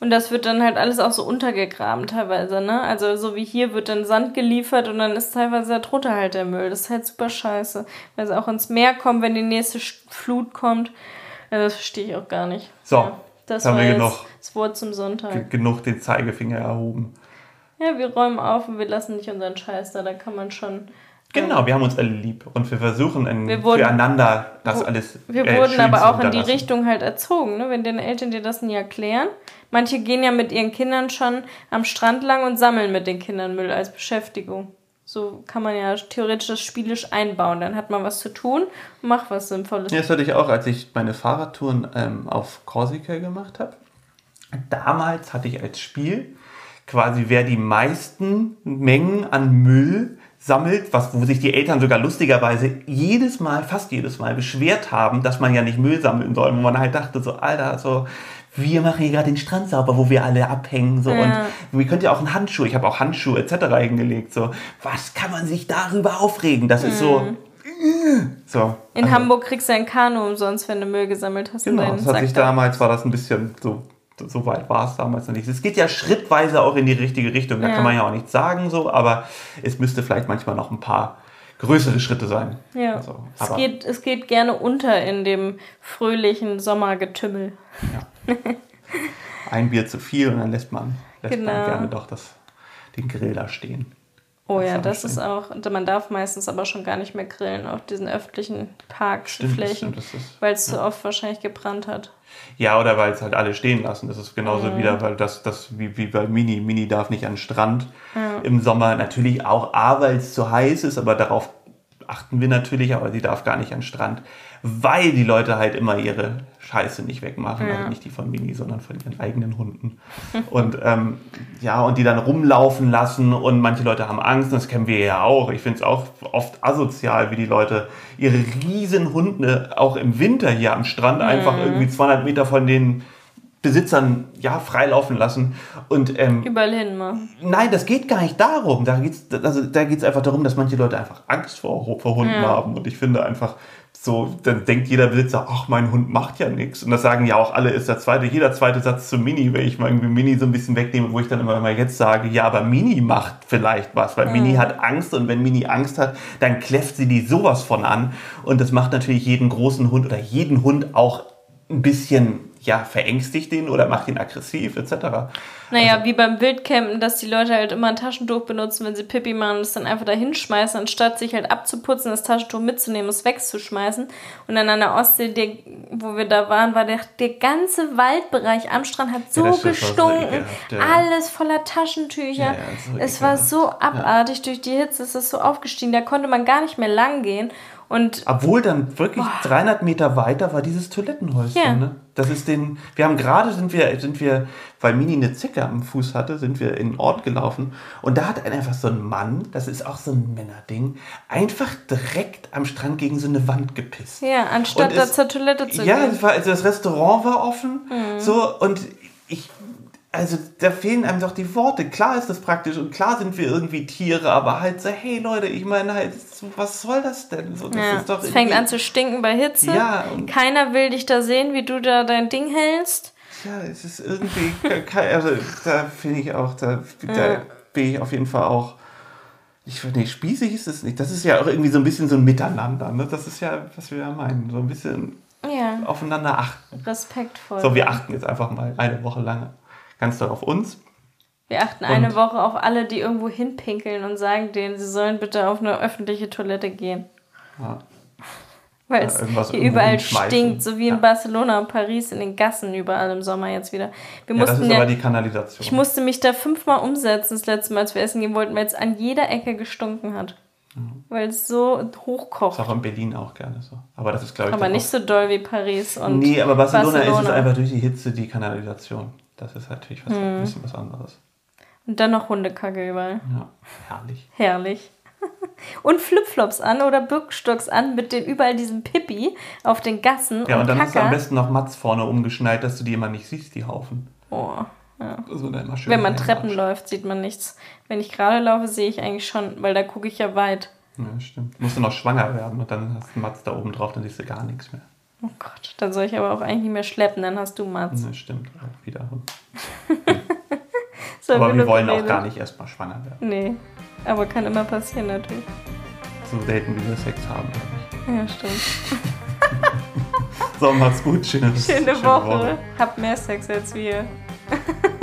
Und das wird dann halt alles auch so untergegraben teilweise, ne? Also so wie hier wird dann Sand geliefert und dann ist teilweise darunter halt der Müll. Das ist halt super scheiße. Weil es auch ins Meer kommt, wenn die nächste Flut kommt. Also das verstehe ich auch gar nicht. So, das haben war wir genug. das Wort zum Sonntag. Genug den Zeigefinger erhoben. Ja, wir räumen auf und wir lassen nicht unseren Scheiß da. Da kann man schon. Genau, wir haben uns alle lieb und wir versuchen ein, Wir wurden- füreinander das alles Wir äh, wurden aber auch in die. Richtung halt erzogen, ne? wenn deine Eltern dir das nie erklären. Manche gehen ja mit ihren Kindern schon am Strand lang und sammeln mit den Kindern Müll als Beschäftigung. So kann man ja theoretisch das spielisch einbauen. Dann hat man was zu tun und macht was Sinnvolles. Ja, das hatte ich auch, als ich meine Fahrradtouren ähm, auf Korsika gemacht habe. Damals hatte ich als Spiel quasi, wer die meisten Mengen an Müll sammelt, was, wo sich die Eltern sogar lustigerweise jedes Mal, fast jedes Mal beschwert haben, dass man ja nicht Müll sammeln soll. Wo man halt dachte, so, Alter, so, wir machen hier gerade den Strand sauber, wo wir alle abhängen. So. Ja. Und wir könnt ja auch einen Handschuh, ich habe auch Handschuhe etc. hingelegt. So. Was kann man sich darüber aufregen? Das ist so. So. In also- Hamburg kriegst du ein Kanu umsonst, wenn du Müll gesammelt hast. Genau, das hat sich Sack da. damals, war das ein bisschen so, so weit war es damals noch nicht. Es geht ja schrittweise auch in die richtige Richtung, da Ja. kann man ja auch nichts sagen so, aber es müsste vielleicht manchmal noch ein paar größere Schritte sein. Ja, Also, es, geht, es geht gerne unter in dem fröhlichen Sommergetümmel. Ein Bier zu viel und dann lässt man, lässt man Genau. gerne doch das, den Grill da stehen. Oh ja, das ist auch, man darf meistens aber schon gar nicht mehr grillen auf diesen öffentlichen Parks, Stimmt, das Flächen, stimmt, das ist- weil es zu oft wahrscheinlich gebrannt hat. Ja, oder weil es halt alle stehen lassen. Das ist genauso Mhm. wieder, weil das, das wie, wie bei Mini. Mini darf nicht an den Strand im Sommer. Natürlich auch A, weil es zu heiß ist, aber darauf achten wir natürlich, aber sie darf gar nicht an den Strand, weil die Leute halt immer ihre Scheiße nicht wegmachen. Ja. Also nicht die von Mini, sondern von ihren eigenen Hunden. und ähm, ja, und die dann rumlaufen lassen und manche Leute haben Angst, und das kennen wir ja auch. Ich finde es auch oft asozial, wie die Leute ihre riesen Hunde auch im Winter hier am Strand einfach irgendwie 200 Meter von den Besitzern ja freilaufen lassen und ähm, Überall hin mal. Nein, das geht gar nicht darum. Da geht es also, da geht's einfach darum, dass manche Leute einfach Angst vor, vor Hunden Ja. haben. Und ich finde einfach, so, dann denkt jeder Besitzer, ach, mein Hund macht ja nichts. Und das sagen ja auch alle, ist der zweite, jeder zweite Satz zu Mini, wenn ich mal irgendwie Mini so ein bisschen wegnehme, wo ich dann immer mal jetzt sage, ja, aber Mini macht vielleicht was, weil Mini hat Angst und wenn Mini Angst hat, dann kläfft sie die sowas von an. Und das macht natürlich jeden großen Hund oder jeden Hund auch ein bisschen, ja, verängstigt ihn oder macht ihn aggressiv, etc. Naja, Also wie beim Wildcampen, dass die Leute halt immer ein Taschentuch benutzen, wenn sie Pipi machen und es dann einfach da hinschmeißen, anstatt sich halt abzuputzen, das Taschentuch mitzunehmen, es wegzuschmeißen. Und dann an der Ostsee, der, wo wir da waren, war der, der ganze Waldbereich am Strand hat so Ja, so gestunken. ekelhaft, ja. Alles voller Taschentücher. Ja, so es war so abartig durch die Hitze, es ist so aufgestiegen, da konnte man gar nicht mehr lang gehen. Und Obwohl dann wirklich 300 Meter weiter war dieses Toilettenhäuschen. Ja. Ne? Das ist den. Wir haben gerade sind wir sind wir, weil Mini eine Zicke am Fuß hatte, sind wir in den Ort gelaufen und da hat einfach so ein Mann, das ist auch so ein Männerding, einfach direkt am Strand gegen so eine Wand gepisst. ja, anstatt Und da es- zur Toilette zu Ja, gehen. war, also das Restaurant war offen, Mhm. so und ich also da fehlen einem doch die Worte. Klar ist das praktisch und klar sind wir irgendwie Tiere, aber halt so, hey Leute, ich meine halt, was soll das denn? So, das Ja, ist doch es fängt an zu stinken bei Hitze. Ja, und- Keiner will dich da sehen, wie du da dein Ding hältst. Ja, es ist irgendwie, also da finde ich auch, da, da bin ich auf jeden Fall auch, ich nee, spießig ist es nicht. Das ist ja auch irgendwie so ein bisschen so ein Miteinander. Ne? Das ist ja, was wir ja meinen, so ein bisschen Ja, aufeinander achten. respektvoll. So, wir achten jetzt einfach mal eine Woche lang ganz doll auf uns. Wir achten Und- eine Woche auf alle, die irgendwo hinpinkeln und sagen denen, sie sollen bitte auf eine öffentliche Toilette gehen. Ja. Weil Ja, es irgendwas hier überall stinkt, so wie in Ja. Barcelona und Paris, in den Gassen überall im Sommer jetzt wieder. Wir Ja, das mussten ist ja, aber die Kanalisation. ich musste mich da fünfmal umsetzen, das letzte Mal, als wir essen gehen wollten, weil es an jeder Ecke gestunken hat. Weil es so ist hochkocht. auch in Berlin auch gerne so. Aber das ist, glaube ich, Aber nicht so doll wie Paris und Nee, aber Barcelona, ist es Barcelona. einfach durch die Hitze die Kanalisation. Das ist natürlich was, Hm. ein bisschen was anderes. Und dann noch Hundekacke überall. Ja, herrlich. Herrlich. Und Flipflops an oder Birkenstocks an mit dem überall diesem Pippi auf den Gassen Ja, und dann hast du am Kacker. besten noch Mats vorne umgeschneit, dass du die immer nicht siehst, die Haufen. Oh. Immer schön Wenn man Treppen läuft, sieht man nichts. Wenn ich gerade laufe, sehe ich eigentlich schon, weil da gucke ich ja weit. Ja, stimmt. Musst du noch schwanger werden und dann hast du Mats da oben drauf, dann siehst du gar nichts mehr. Oh Gott, dann soll ich aber auch eigentlich nicht mehr schleppen, dann hast du Mats. Ja, stimmt, auch wieder. So, Aber wir wollen auch gar nicht erstmal schwanger werden. Nee, aber kann immer passieren natürlich. So selten, wie wir Sex haben. glaub Ja, stimmt. ich. So, macht's gut. Schöne, Schöne, Woche. Habt mehr Sex als wir.